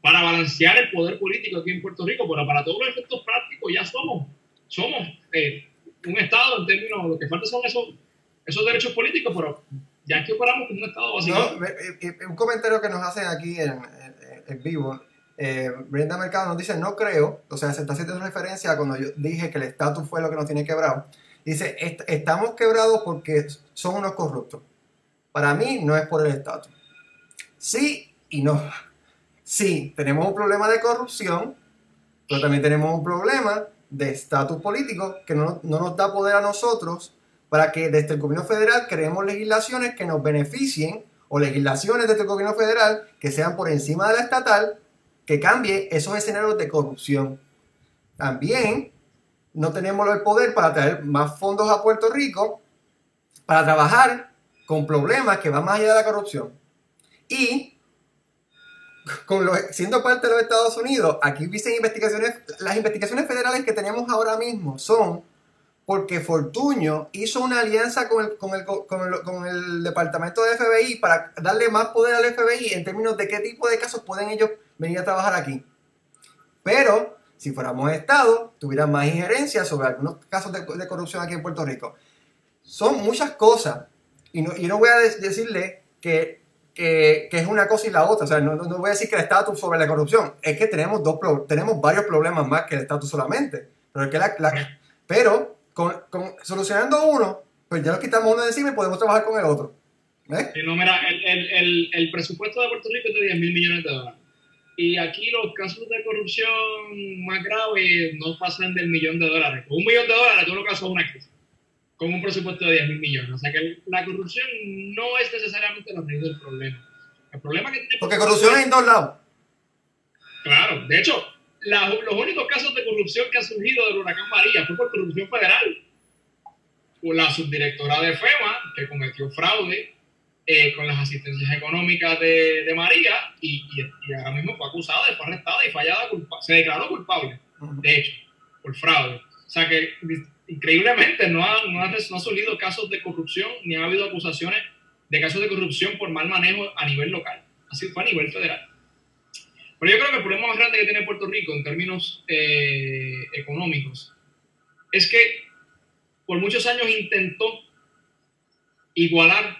para balancear el poder político aquí en Puerto Rico, pero para todos los efectos prácticos ya somos, somos eh, un Estado en términos, lo que falta son esos, esos derechos políticos, pero ya aquí operamos como un Estado básicamente. No, un comentario que nos hacen aquí en, en vivo eh, Brenda Mercado nos dice, no creo, o sea, se está haciendo referencia a cuando yo dije que el estatus fue lo que nos tiene quebrado. Dice, estamos quebrados porque son unos corruptos. Para mí no es por el estatus. Sí y no. Sí, tenemos un problema de corrupción, pero también tenemos un problema de estatus político que no, no, nos da poder a nosotros para que desde el gobierno federal creemos legislaciones que nos beneficien o legislaciones desde el gobierno federal que sean por encima de la estatal que cambie esos escenarios de corrupción. También no tenemos el poder para traer más fondos a Puerto Rico para trabajar con problemas que van más allá de la corrupción. Y con siendo parte de los Estados Unidos, aquí dicen investigaciones, las investigaciones federales que tenemos ahora mismo son porque Fortuño hizo una alianza con el, con, el, con, el, departamento de FBI para darle más poder al FBI en términos de qué tipo de casos pueden ellos venir a trabajar aquí. Pero si fuéramos Estado, tuvieran más injerencia sobre algunos casos de, corrupción aquí en Puerto Rico. Son muchas cosas. Y no, y no voy a decirle que, que, es una cosa y la otra. O sea, no, no voy a decir que el estatus sobre la corrupción. Es que tenemos, dos, tenemos varios problemas más que el estatus solamente. Pero, que la, pero con, solucionando uno, pues ya lo quitamos uno de encima y podemos trabajar con el otro. ¿Eh? no, mira, el, el, el, presupuesto de Puerto Rico es de 10 mil millones de dólares. Y aquí los casos de corrupción más graves no pasan del millón de dólares. Con un millón de dólares tú no casos una crisis. Con un presupuesto de 10 mil millones. O sea que la corrupción no es necesariamente la raíz del problema. El problema que tiene. Porque corrupción es en todos lados. Claro. De hecho, los únicos casos de corrupción que han surgido del huracán María fue por corrupción federal. La subdirectora de FEMA, que cometió fraude eh, con las asistencias económicas de, de María y, y, ahora mismo fue acusada, fue arrestada y fallada, se declaró culpable, de hecho, por fraude. O sea que increíblemente no ha, no, ha, no ha solido casos de corrupción ni ha habido acusaciones de casos de corrupción por mal manejo a nivel local. Así fue a nivel federal. Pero yo creo que el problema más grande que tiene Puerto Rico en términos eh, económicos es que por muchos años intentó igualar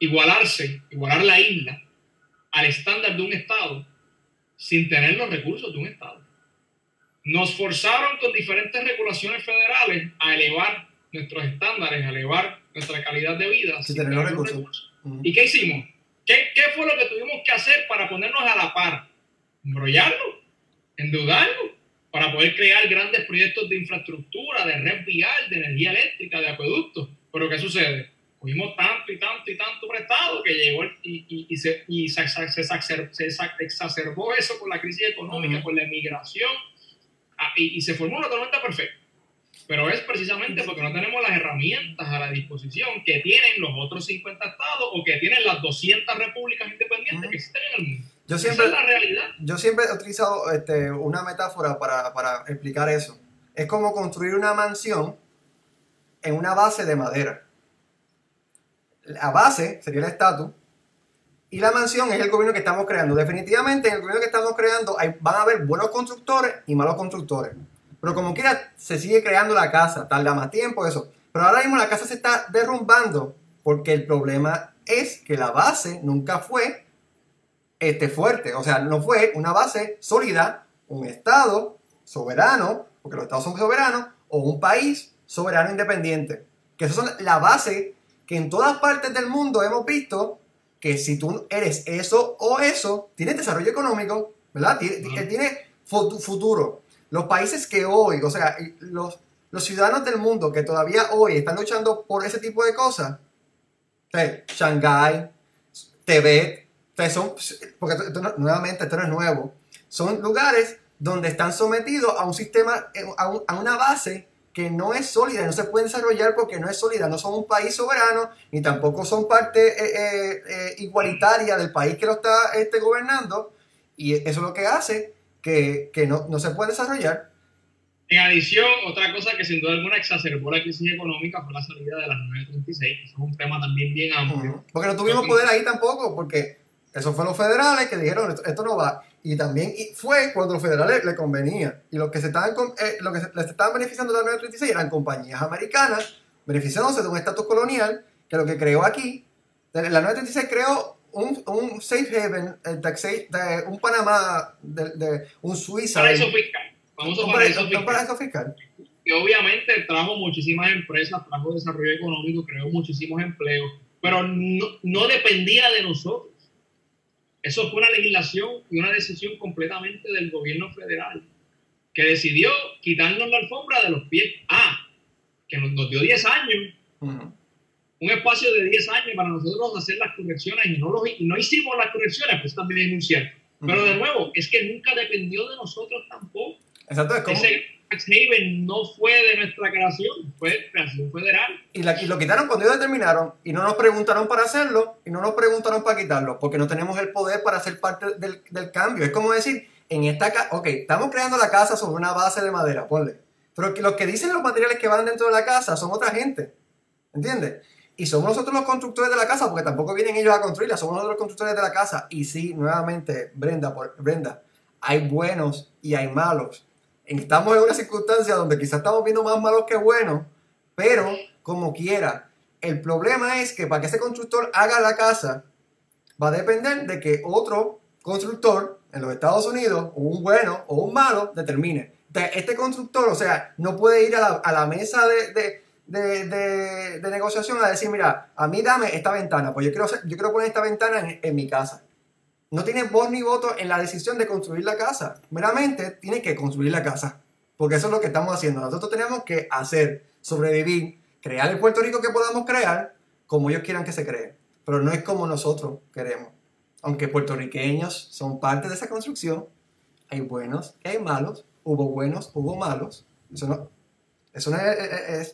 igualarse, igualar la isla al estándar de un Estado sin tener los recursos de un Estado. Nos forzaron con diferentes regulaciones federales a elevar nuestros estándares, a elevar nuestra calidad de vida sin, tener los recursos. ¿Y qué hicimos? ¿Qué, ¿Qué fue lo que tuvimos que hacer para ponernos a la par? Embrollarlo, endeudarlo, para poder crear grandes proyectos de infraestructura, de red vial, de energía eléctrica, de acueductos. Pero ¿qué sucede? cogimos tanto y tanto y tanto prestado que llegó y, y, se, y se, exacerbó eso con la crisis económica, con la emigración, ah, y, se formó una tormenta perfecta. Pero es precisamente porque no tenemos las herramientas a la disposición que tienen los otros 50 estados o que tienen las 200 repúblicas independientes que existen en el mundo. Yo siempre, Esa es la realidad. Yo siempre he utilizado este, una metáfora para, para explicar eso. Es como construir una mansión en una base de madera la base sería el estatus y la mansión es el gobierno que estamos creando. Definitivamente en el gobierno que estamos creando hay, van a haber buenos constructores y malos constructores. Pero como quiera, se sigue creando la casa, tarda más tiempo, eso. Pero ahora mismo la casa se está derrumbando porque el problema es que la base nunca fue este, fuerte. O sea, no fue una base sólida, un Estado soberano, porque los Estados son soberanos, o un país soberano independiente. Que esas son la base que en todas partes del mundo hemos visto que si tú eres eso o eso, tienes desarrollo económico, ¿verdad? Tiene, futuro. Los países que hoy, o sea, los, los ciudadanos del mundo que todavía hoy están luchando por ese tipo de cosas, Shanghái, Tibet, son, porque nuevamente esto no es nuevo, son lugares donde están sometidos a un sistema, a una base que no es sólida, no se puede desarrollar porque no es sólida, no son un país soberano, ni tampoco son parte eh, eh, eh, igualitaria del país que lo está este, gobernando, y eso es lo que hace que, no, no, se puede desarrollar. En adición, otra cosa que sin duda alguna exacerbó la crisis económica fue la salida de las 936, que es un tema también bien amplio. Porque no tuvimos poder ahí tampoco, porque eso fue los federales que dijeron, esto no va. Y también fue cuando los federales le convenía. Y lo que se estaban, eh, lo que se, les estaban beneficiando de la 936 eran compañías americanas beneficiándose de un estatus colonial que lo que creó aquí, la 936 creó un, un safe haven, el de un Panamá, de, un Suiza. Paraíso fiscal. Vamos a un paraíso, fiscal. paraíso fiscal. Que obviamente trajo muchísimas empresas, trajo desarrollo económico, creó muchísimos empleos, pero no, no dependía de nosotros eso fue una legislación y una decisión completamente del gobierno federal que decidió quitarnos la alfombra de los pies. Ah, que nos, dio 10 años, un espacio de 10 años para nosotros hacer las correcciones y no, no hicimos las correcciones, pues también es muy cierto. Pero de nuevo, es que nunca dependió de nosotros tampoco. Exacto, es como... Haven no fue de nuestra creación, fue creación federal. Y, la, lo quitaron cuando ellos determinaron y no nos preguntaron para hacerlo y no nos preguntaron para quitarlo, porque no tenemos el poder para ser parte del, del cambio. Es como decir, en esta casa, ok, estamos creando la casa sobre una base de madera, ponle. Pero que, lo que dicen los materiales que van dentro de la casa son otra gente. ¿Entiendes? Y somos nosotros los constructores de la casa, porque tampoco vienen ellos a construirla, somos nosotros los constructores de la casa. Y sí, nuevamente, Brenda, por, Brenda, hay buenos y hay malos estamos en una circunstancia donde quizás estamos viendo más malos que buenos, pero como quiera, el problema es que para que ese constructor haga la casa, va a depender de que otro constructor en los Estados Unidos, un bueno o un malo, determine. Este constructor, o sea, no puede ir a la, mesa de, de, negociación a decir, mira, a mí dame esta ventana, pues yo quiero, yo quiero poner esta ventana en mi casa no tiene voz ni voto en la decisión de construir la casa. Meramente tiene que construir la casa. Porque eso es lo que estamos haciendo. Nosotros tenemos que hacer, sobrevivir, crear el Puerto Rico que podamos crear como ellos quieran que se cree. Pero no es como nosotros queremos. Aunque puertorriqueños son parte de esa construcción, hay buenos hay malos. Hubo buenos, hubo malos. Eso no, eso, es,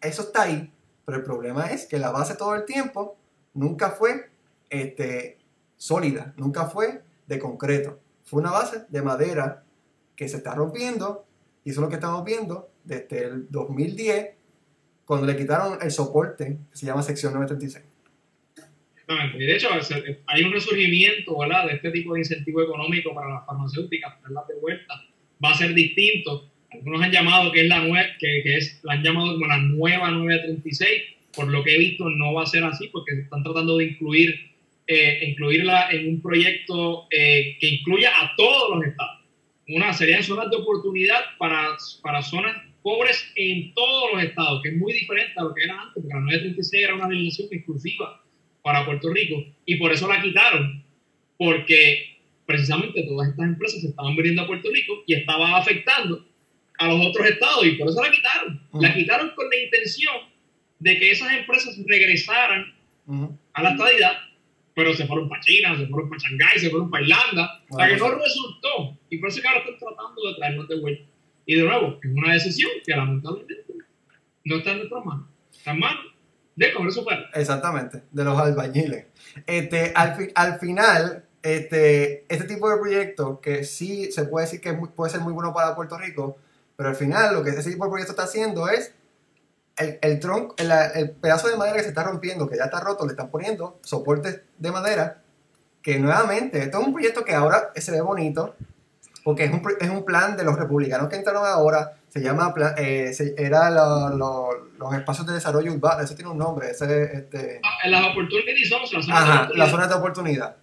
eso está ahí. Pero el problema es que la base todo el tiempo nunca fue este, sólida, nunca fue de concreto. Fue una base de madera que se está rompiendo y eso es lo que estamos viendo desde el 2010 cuando le quitaron el soporte que se llama sección 936. Exactamente. Y de hecho, hay un resurgimiento de este tipo de incentivo económico para las farmacéuticas, para de vuelta. Va a ser distinto. Algunos han llamado que es la nueva, que, es, la han llamado como la nueva 936. Por lo que he visto, no va a ser así, porque están tratando de incluir, eh, incluirla en un proyecto eh, que incluya a todos los estados. Una serían zonas de oportunidad para, para zonas pobres en todos los estados, que es muy diferente a lo que era antes, porque la 936 era una legislación exclusiva para Puerto Rico y por eso la quitaron, porque precisamente todas estas empresas se estaban viniendo a Puerto Rico y estaba afectando a los otros estados y por eso la quitaron. La quitaron con la intención de que esas empresas regresaran a la estadidad, pero se fueron para China, se fueron para Shanghái, se fueron para Irlanda, o sea que no resultó. Y por eso que ahora están tratando de traernos de vuelta. Y de nuevo, es una decisión que lamentablemente no está en nuestras manos, está en manos de Congreso Exactamente, de los albañiles. Este, al, al final, este, este tipo de proyectos que sí se puede decir que puede ser muy bueno para Puerto Rico, pero al final lo que ese tipo de proyecto está haciendo es el, el tronco, el, el, pedazo de madera que se está rompiendo, que ya está roto, le están poniendo soportes de madera, que nuevamente, esto es un proyecto que ahora se ve bonito, porque es un, es un plan de los republicanos que entraron ahora, se llama, eh, era los espacios de desarrollo urbano, eso tiene un nombre, ese, este... Ah, las opportunity zones, las zonas de oportunidad. las zonas de oportunidad.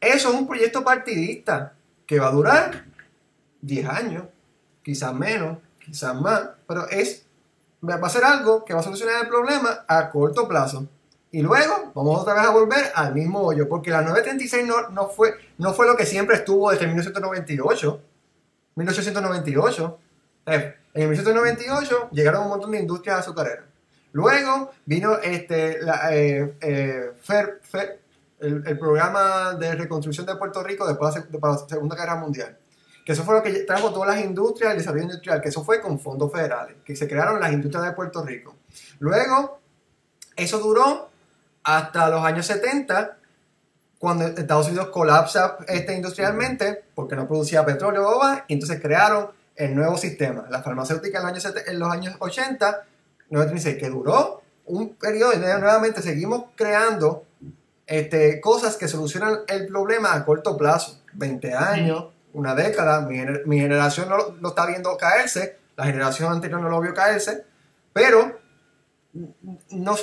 Eso es un proyecto partidista que va a durar 10 años, quizás menos, quizás más, pero es, va a ser algo que va a solucionar el problema a corto plazo. Y luego vamos otra vez a volver al mismo hoyo, porque la 936 no, no, fue, no fue lo que siempre estuvo desde 1998. 1898 en 1798 llegaron un montón de industrias azucareras. Luego vino este, eh, eh, el, programa de reconstrucción de Puerto Rico después de la Segunda Guerra Mundial. Que eso fue lo que trajo todas las industrias, el desarrollo industrial, que eso fue con fondos federales, que se crearon las industrias de Puerto Rico. Luego, eso duró hasta los años 70, cuando Estados Unidos colapsa este, industrialmente, porque no producía petróleo o y entonces crearon el nuevo sistema. La farmacéutica en los años, en los años 80, que duró un periodo y nuevamente seguimos creando este, cosas que solucionan el problema a corto plazo. 20 años, una década, mi, generación no lo, está viendo caerse, la generación anterior no lo vio caerse, pero no,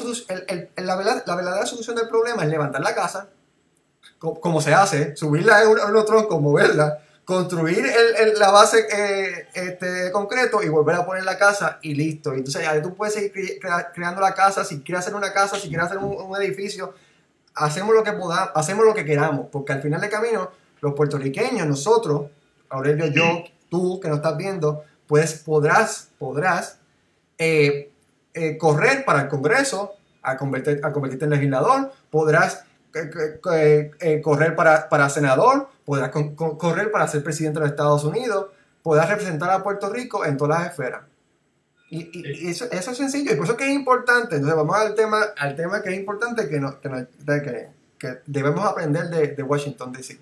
el, la, verdadera solución del problema es levantar la casa, como, se hace, subirla en un, tronco, moverla, construir el, la base eh, este, concreto y volver a poner la casa y listo. Entonces ya tú puedes seguir creando la casa, si quieres hacer una casa, si quieres hacer un, edificio, hacemos lo que podamos, hacemos lo que queramos, porque al final del camino, los puertorriqueños, nosotros, Aurelio, yo, tú que nos estás viendo, pues podrás, podrás eh, eh, correr para el Congreso, a, convertir, a convertirte en legislador, podrás correr para, para senador, podrás correr para ser presidente de los Estados Unidos, podrás representar a Puerto Rico en todas las esferas. Y, eso, eso, es sencillo, y por eso que es importante. Entonces vamos al tema, al tema que es importante que, no, que, que, debemos aprender de, de Washington DC.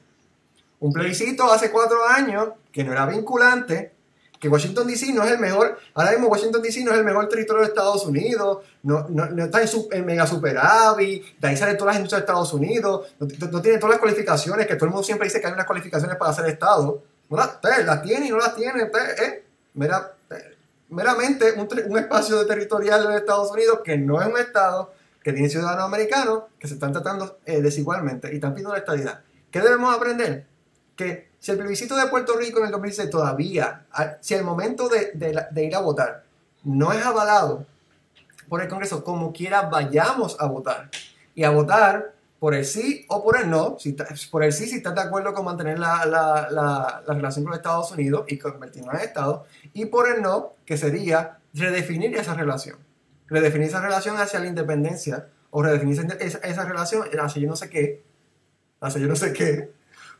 Un plebiscito hace cuatro años que no era vinculante, que Washington DC no es el mejor, ahora mismo Washington DC no es el mejor territorio de Estados Unidos, no, no, está en, en, mega superávit, de ahí salen todas las industrias de Estados Unidos, no, tiene todas las cualificaciones, que todo el mundo siempre dice que hay unas cualificaciones para ser Estado, no las, las tiene y no las tiene, eh, mera, meramente un, espacio territorial de Estados Unidos que no es un Estado, que tiene ciudadanos americanos, que se están tratando eh, desigualmente y están pidiendo la estabilidad. ¿Qué debemos aprender? Que si el plebiscito de Puerto Rico en el 2016 todavía, si el momento de, ir a votar no es avalado por el Congreso, como quiera vayamos a votar. Y a votar por el sí o por el no, si, por el sí si estás de acuerdo con mantener la, relación con Estados Unidos y convertirnos en Estado, y por el no, que sería redefinir esa relación. Redefinir esa relación hacia la independencia, o redefinir esa, esa relación hacia yo no sé qué, hacia yo no sé qué,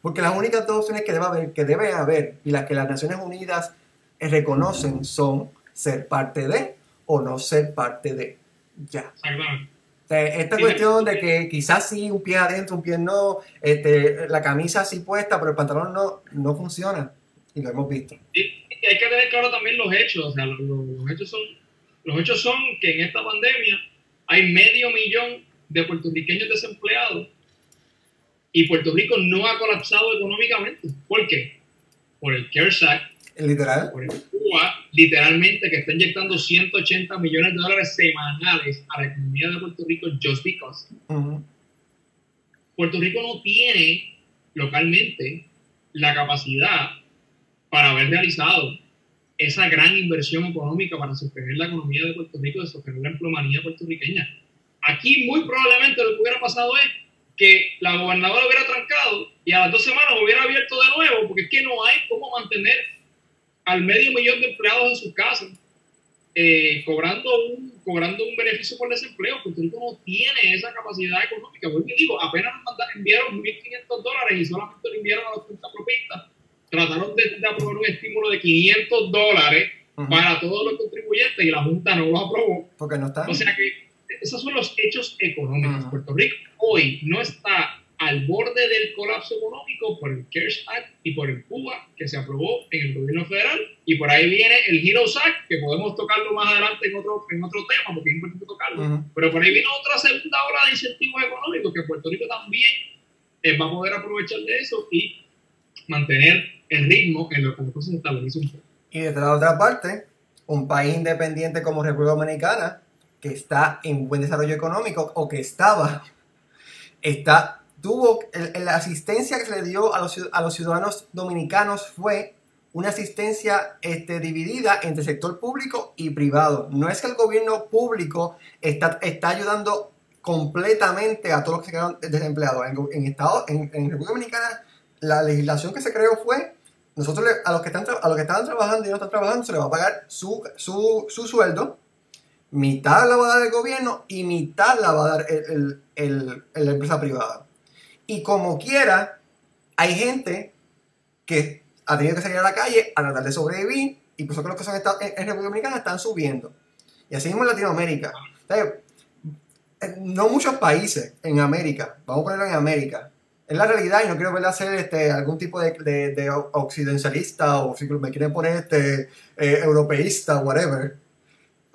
porque las únicas dos opciones que debe haber, que debe haber y las que las Naciones Unidas reconocen son ser parte de o no ser parte de. Ya. esta cuestión de que quizás sí, un pie adentro, un pie no, este, la camisa sí puesta, pero el pantalón no, no funciona. Y lo hemos visto. Y, hay que tener claro también los hechos. O sea, los, hechos son, los hechos son que en esta pandemia hay medio millón de puertorriqueños desempleados y Puerto Rico no ha colapsado económicamente. ¿Por qué? Por el CARES Act. Literal. Por el Cuba, literalmente, que está inyectando 180 millones de dólares semanales a la economía de Puerto Rico just because. Puerto Rico no tiene localmente la capacidad para haber realizado esa gran inversión económica para sostener la economía de Puerto Rico, de sostener la empleomanía puertorriqueña. Aquí muy probablemente lo que hubiera pasado es que la gobernadora hubiera trancado y a las dos semanas hubiera abierto de nuevo, porque es que no hay cómo mantener al medio millón de empleados en sus casas eh, cobrando, un, cobrando un beneficio por desempleo. Puerto Rico no tiene esa capacidad económica. Porque digo, apenas enviaron 1.500 dólares y solamente lo enviaron a los propistas. Trataron de, de, aprobar un estímulo de 500 dólares para todos los contribuyentes y la Junta no lo aprobó. Porque no está. O sea que esos son los hechos económicos. Puerto Rico hoy no está al borde del colapso económico por el CARES Act y por el Cuba que se aprobó en el gobierno federal. Y por ahí viene el HEROES Act, que podemos tocarlo más adelante en otro, en otro tema, porque es importante tocarlo. Pero por ahí viene otra segunda ola de incentivos económicos que Puerto Rico también eh, va a poder aprovechar de eso y mantener el ritmo en lo que se estabiliza un poco. Y de la otra parte, un país independiente como República Dominicana, que está en buen desarrollo económico o que estaba, está, tuvo, la asistencia que se le dio a los, a los ciudadanos dominicanos fue una asistencia este, dividida entre sector público y privado. No es que el gobierno público está, está ayudando completamente a todos los que se quedaron desempleados. En, en, Estado, en, República Dominicana, la legislación que se creó fue nosotros a los que están a los que estaban trabajando y no están trabajando se les va a pagar su, su, su sueldo mitad la va a dar el gobierno y mitad la va a dar el, la empresa privada. Y como quiera, hay gente que ha tenido que salir a la calle a tratar de sobrevivir y por eso que los que son en, República Dominicana están subiendo. Y así mismo en Latinoamérica. no muchos países en América, vamos a ponerlo en América, es la realidad y no quiero verla hacer este, algún tipo de, de, occidentalista o si me quieren poner este, eh, europeísta, whatever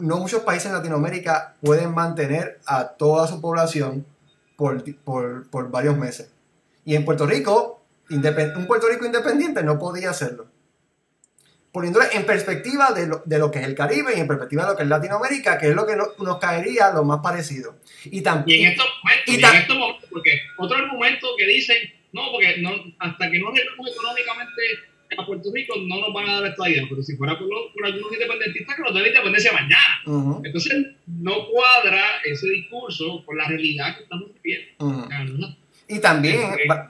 no muchos países en Latinoamérica pueden mantener a toda su población por, por, varios meses. Y en Puerto Rico, un Puerto Rico independiente no podía hacerlo. Poniéndolo en perspectiva de lo, de lo, que es el Caribe y en perspectiva de lo que es Latinoamérica, que es lo que nos caería lo más parecido. Y, también, en estos momentos, en estos momentos, porque otro argumento que dicen, no, porque no, hasta que no arreglemos económicamente a Puerto Rico no nos van a dar esta idea, pero si fuera por, por algunos independentistas que nos den independencia mañana. Entonces no cuadra ese discurso con la realidad que estamos viviendo. Y también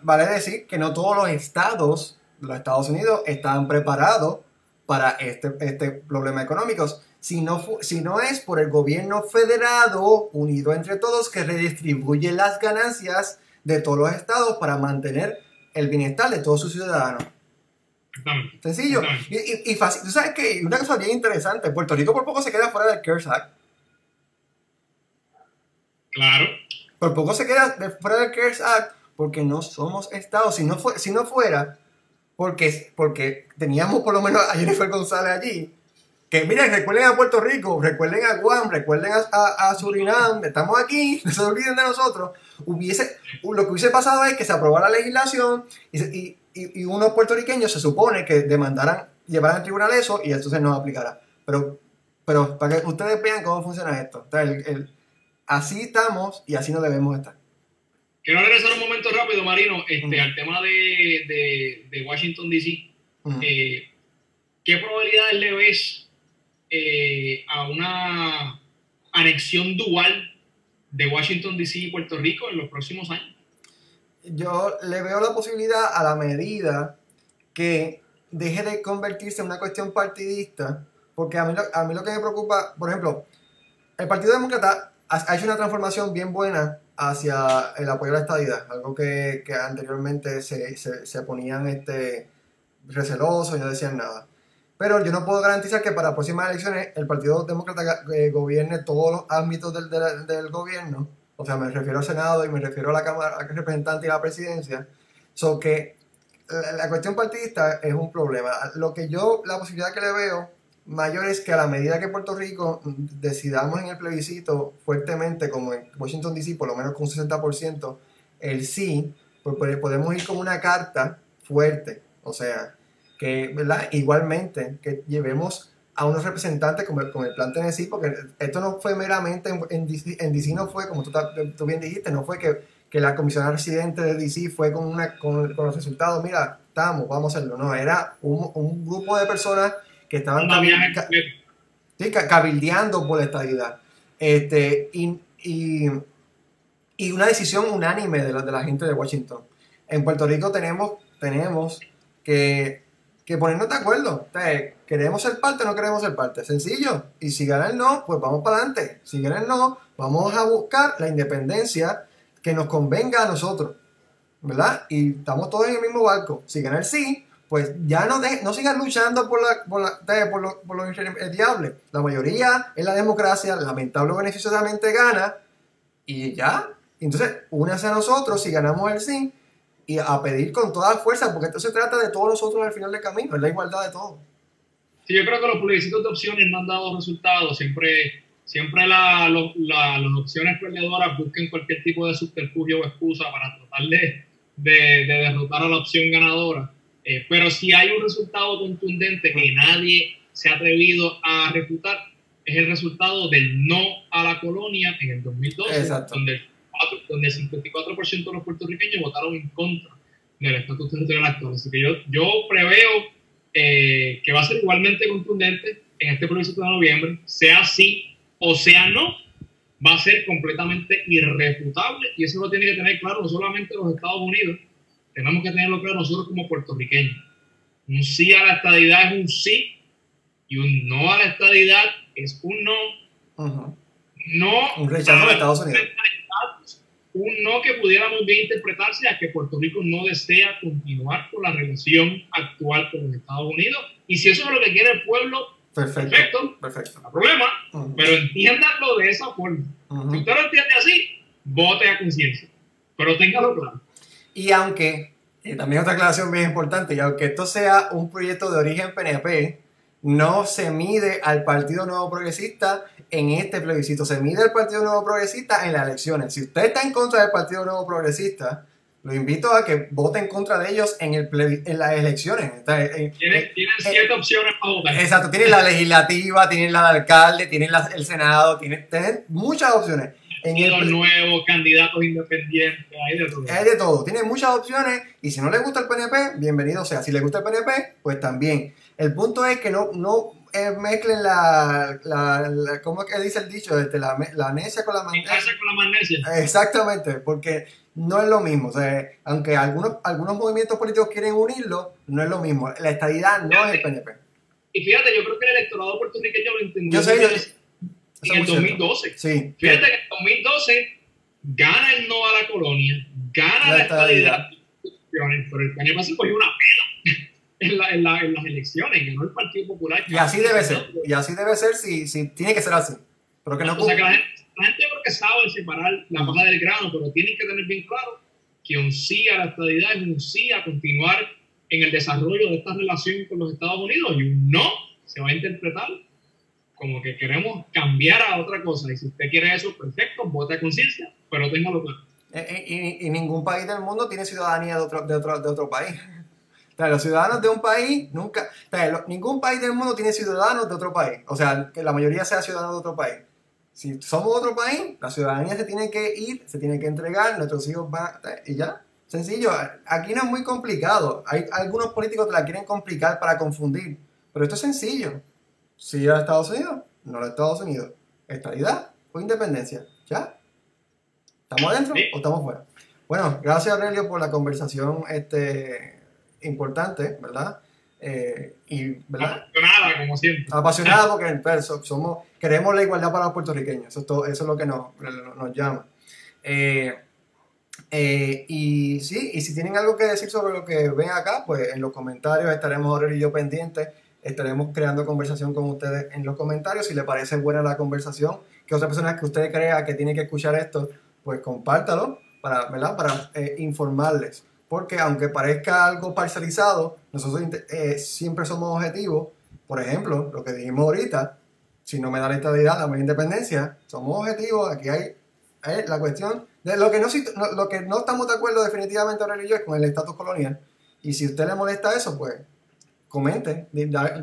vale decir que no todos los estados de los Estados Unidos están preparados para este, este problema económico. Si no, si no es por el gobierno federado unido entre todos que redistribuye las ganancias de todos los estados para mantener el bienestar de todos sus ciudadanos. Sencillo. Y, fácil. Tú sabes que una cosa bien interesante, Puerto Rico por poco se queda fuera del CARES Act. Claro. Por poco se queda fuera del CARES Act porque no somos estados. Si no, fue, si no fuera, porque, porque teníamos por lo menos a Jennifer González allí. Que miren, recuerden a Puerto Rico, recuerden a Guam, recuerden a, Surinam, estamos aquí, <laughs> no se olviden de nosotros. Hubiese, lo que hubiese pasado es que se aprobara la legislación y y, unos puertorriqueños se supone que demandarán, llevarán al tribunal eso y entonces no aplicará. Pero, pero para que ustedes vean cómo funciona esto. así estamos y así no debemos estar. Quiero regresar un momento rápido, Marino, este, al tema de, de, Washington, D.C. Eh, ¿Qué probabilidades le ves eh, a una anexión dual de Washington, D.C. y Puerto Rico en los próximos años? Yo le veo la posibilidad a la medida que deje de convertirse en una cuestión partidista, porque a mí, lo, a mí lo que me preocupa, por ejemplo, el Partido Demócrata ha, hecho una transformación bien buena hacia el apoyo a la estadidad, algo que, anteriormente se, se, ponían este, recelosos y no decían nada. Pero yo no puedo garantizar que para las próximas elecciones el Partido Demócrata eh, gobierne todos los ámbitos del, del gobierno o sea, me refiero al Senado y me refiero a la Cámara a Representante y a la Presidencia. So que la, cuestión partidista es un problema. Lo que yo, la posibilidad que le veo mayor es que a la medida que Puerto Rico decidamos en el plebiscito fuertemente, como Washington DC, por lo menos con un 60%, el sí, pues, podemos ir con una carta fuerte. O sea, que. Igualmente, que llevemos a unos representantes con el, con el plan Tennessee, porque esto no fue meramente en, en, DC, en DC no fue, como tú, tú, bien dijiste, no fue que, que la comisionada residente de DC fue con, una, con, con los resultados, mira, estamos, vamos a hacerlo. No, era un, un grupo de personas que estaban ca sí, cabildeando por la estabilidad. Este, y, y, y, una decisión unánime de la, de la gente de Washington. En Puerto Rico tenemos, tenemos que, que ponernos de acuerdo. O ¿Queremos ser parte o no queremos ser parte? Sencillo. Y si gana el no, pues vamos para adelante. Si gana el no, vamos a buscar la independencia que nos convenga a nosotros. ¿Verdad? Y estamos todos en el mismo barco. Si gana el sí, pues ya no, de, no sigan luchando por, la, por, la, por, lo, por lo irremediable. La mayoría en la democracia, lamentable beneficiosamente gana y ya. Entonces, únase a nosotros si ganamos el sí y a pedir con toda fuerza, porque esto se trata de todos nosotros al final del camino, es la igualdad de todos. Sí, yo creo que los plebiscitos de opciones no han dado resultados. Siempre, siempre la, lo, la, las opciones perdedoras busquen cualquier tipo de subterfugio o excusa para tratar de, de, de derrotar a la opción ganadora eh, pero si hay un resultado contundente que nadie se ha atrevido a refutar, es el resultado del no a la colonia en el 2012, donde, donde el 54% de los puertorriqueños votaron en contra del estatus territorial actual. Así que yo, yo preveo eh, que va a ser igualmente contundente en este plebiscito de noviembre, sea sí o sea no, va a ser completamente irrefutable y eso lo tiene que tener claro no solamente los Estados Unidos, tenemos que tenerlo claro nosotros como puertorriqueños. Un sí a la estadidad es un sí y un no a la estadidad es un no. Uh -huh. No. Un rechazo de Estados Unidos. Un no que pudiera muy bien interpretarse a que Puerto Rico no desea continuar con la relación actual con los Estados Unidos. Y si eso es lo que quiere el pueblo, perfecto. Perfecto. perfecto. No hay problema. Uh -huh. Pero entiéndanlo de esa forma. Uh -huh. Si usted lo entiende así, vote a conciencia. Pero téngalo claro. Y aunque, y también otra aclaración bien importante, y aunque esto sea un proyecto de origen PNP, no se mide al Partido Nuevo Progresista en este plebiscito, se mide al Partido Nuevo Progresista en las elecciones. Si usted está en contra del Partido Nuevo Progresista, lo invito a que vote en contra de ellos en, el en las elecciones. Tienen, tienen siete opciones para votar. Exacto, tienen la legislativa, tienen la de alcalde, tienen la, el Senado, tienen, tienen muchas opciones. En el nuevos candidatos independientes, hay de todo. Hay de todo, tiene muchas opciones y si no le gusta el PNP, bienvenido sea. Si le gusta el PNP, pues también. El punto es que no, no eh, mezclen la, la, la, ¿cómo es que dice el dicho? Este, la, la necia con la magnesia. con la magnesia. Exactamente, porque no es lo mismo. O sea, aunque algunos, algunos movimientos políticos quieren unirlo, no es lo mismo. La estadidad no fíjate, es el PNP. Y fíjate, yo creo que el electorado puertorriqueño lo entendió. Yo sé, yo, en el 2012. Sí. Fíjate que en el 2012 gana el no a la colonia, gana la, la estadidad, pero el PNP se cogió una pela en, la, en, la, en, las elecciones, ganó el Partido Popular. Y así debe ser, y así debe ser, si, si tiene que ser así. Pero que no o sea, que la gente, la gente creo que sabe separar la paja del grano, pero tienen que tener bien claro que un sí a la estadidad es un sí a continuar en el desarrollo de esta relación con los Estados Unidos y un no se va a interpretar como que queremos cambiar a otra cosa. Y si usted quiere eso, perfecto, vote a conciencia, pero téngalo claro. Eh, y, y, ningún país del mundo tiene ciudadanía de otro, de otro, de otro país. Los ciudadanos de un país nunca. O sea, lo, ningún país del mundo tiene ciudadanos de otro país. O sea, que la mayoría sea ciudadanos de otro país. Si somos otro país, la ciudadanía se tiene que ir, se tiene que entregar, nuestros hijos van. Y ya. Sencillo. Aquí no es muy complicado. Hay algunos políticos que la quieren complicar para confundir. Pero esto es sencillo sí a Estados Unidos, no a Estados Unidos. Estabilidad o independencia. ¿Ya? ¿Estamos adentro o estamos fuera? Bueno, gracias Aurelio por la conversación este, importante, ¿verdad? Eh, y, ¿verdad? Apasionada, como siempre. Apasionada porque pues, somos, queremos la igualdad para los puertorriqueños. Eso es, todo, eso es lo que nos, nos llama. Eh, eh, y sí, y si tienen algo que decir sobre lo que ven acá, pues en los comentarios estaremos Aurelio y yo pendientes estaremos creando conversación con ustedes en los comentarios. Si les parece buena la conversación, que otra persona que usted crea que tiene que escuchar esto, pues compártalo para, ¿verdad? para informarles. Porque aunque parezca algo parcializado, nosotros eh, siempre somos objetivos. Por ejemplo, lo que dijimos ahorita, si no me da la estabilidad, la independencia, somos objetivos. Aquí hay, la cuestión de lo que no, lo que no estamos de acuerdo definitivamente ahora y yo es con el estatus colonial. Y si a usted le molesta eso, pues comenten,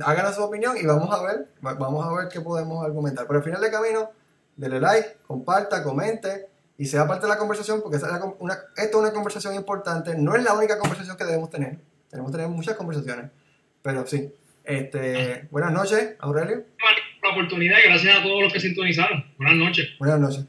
hagan su opinión y vamos a ver, vamos a ver qué podemos argumentar. Pero al final del camino, denle like, comparta, comente y sea parte de la conversación, porque esta es una, conversación importante, no es la única conversación que debemos tener, tenemos que tener muchas conversaciones, pero sí. Este, buenas noches, Aurelio. La oportunidad y gracias a todos los que sintonizaron. Buenas noches. Buenas noches.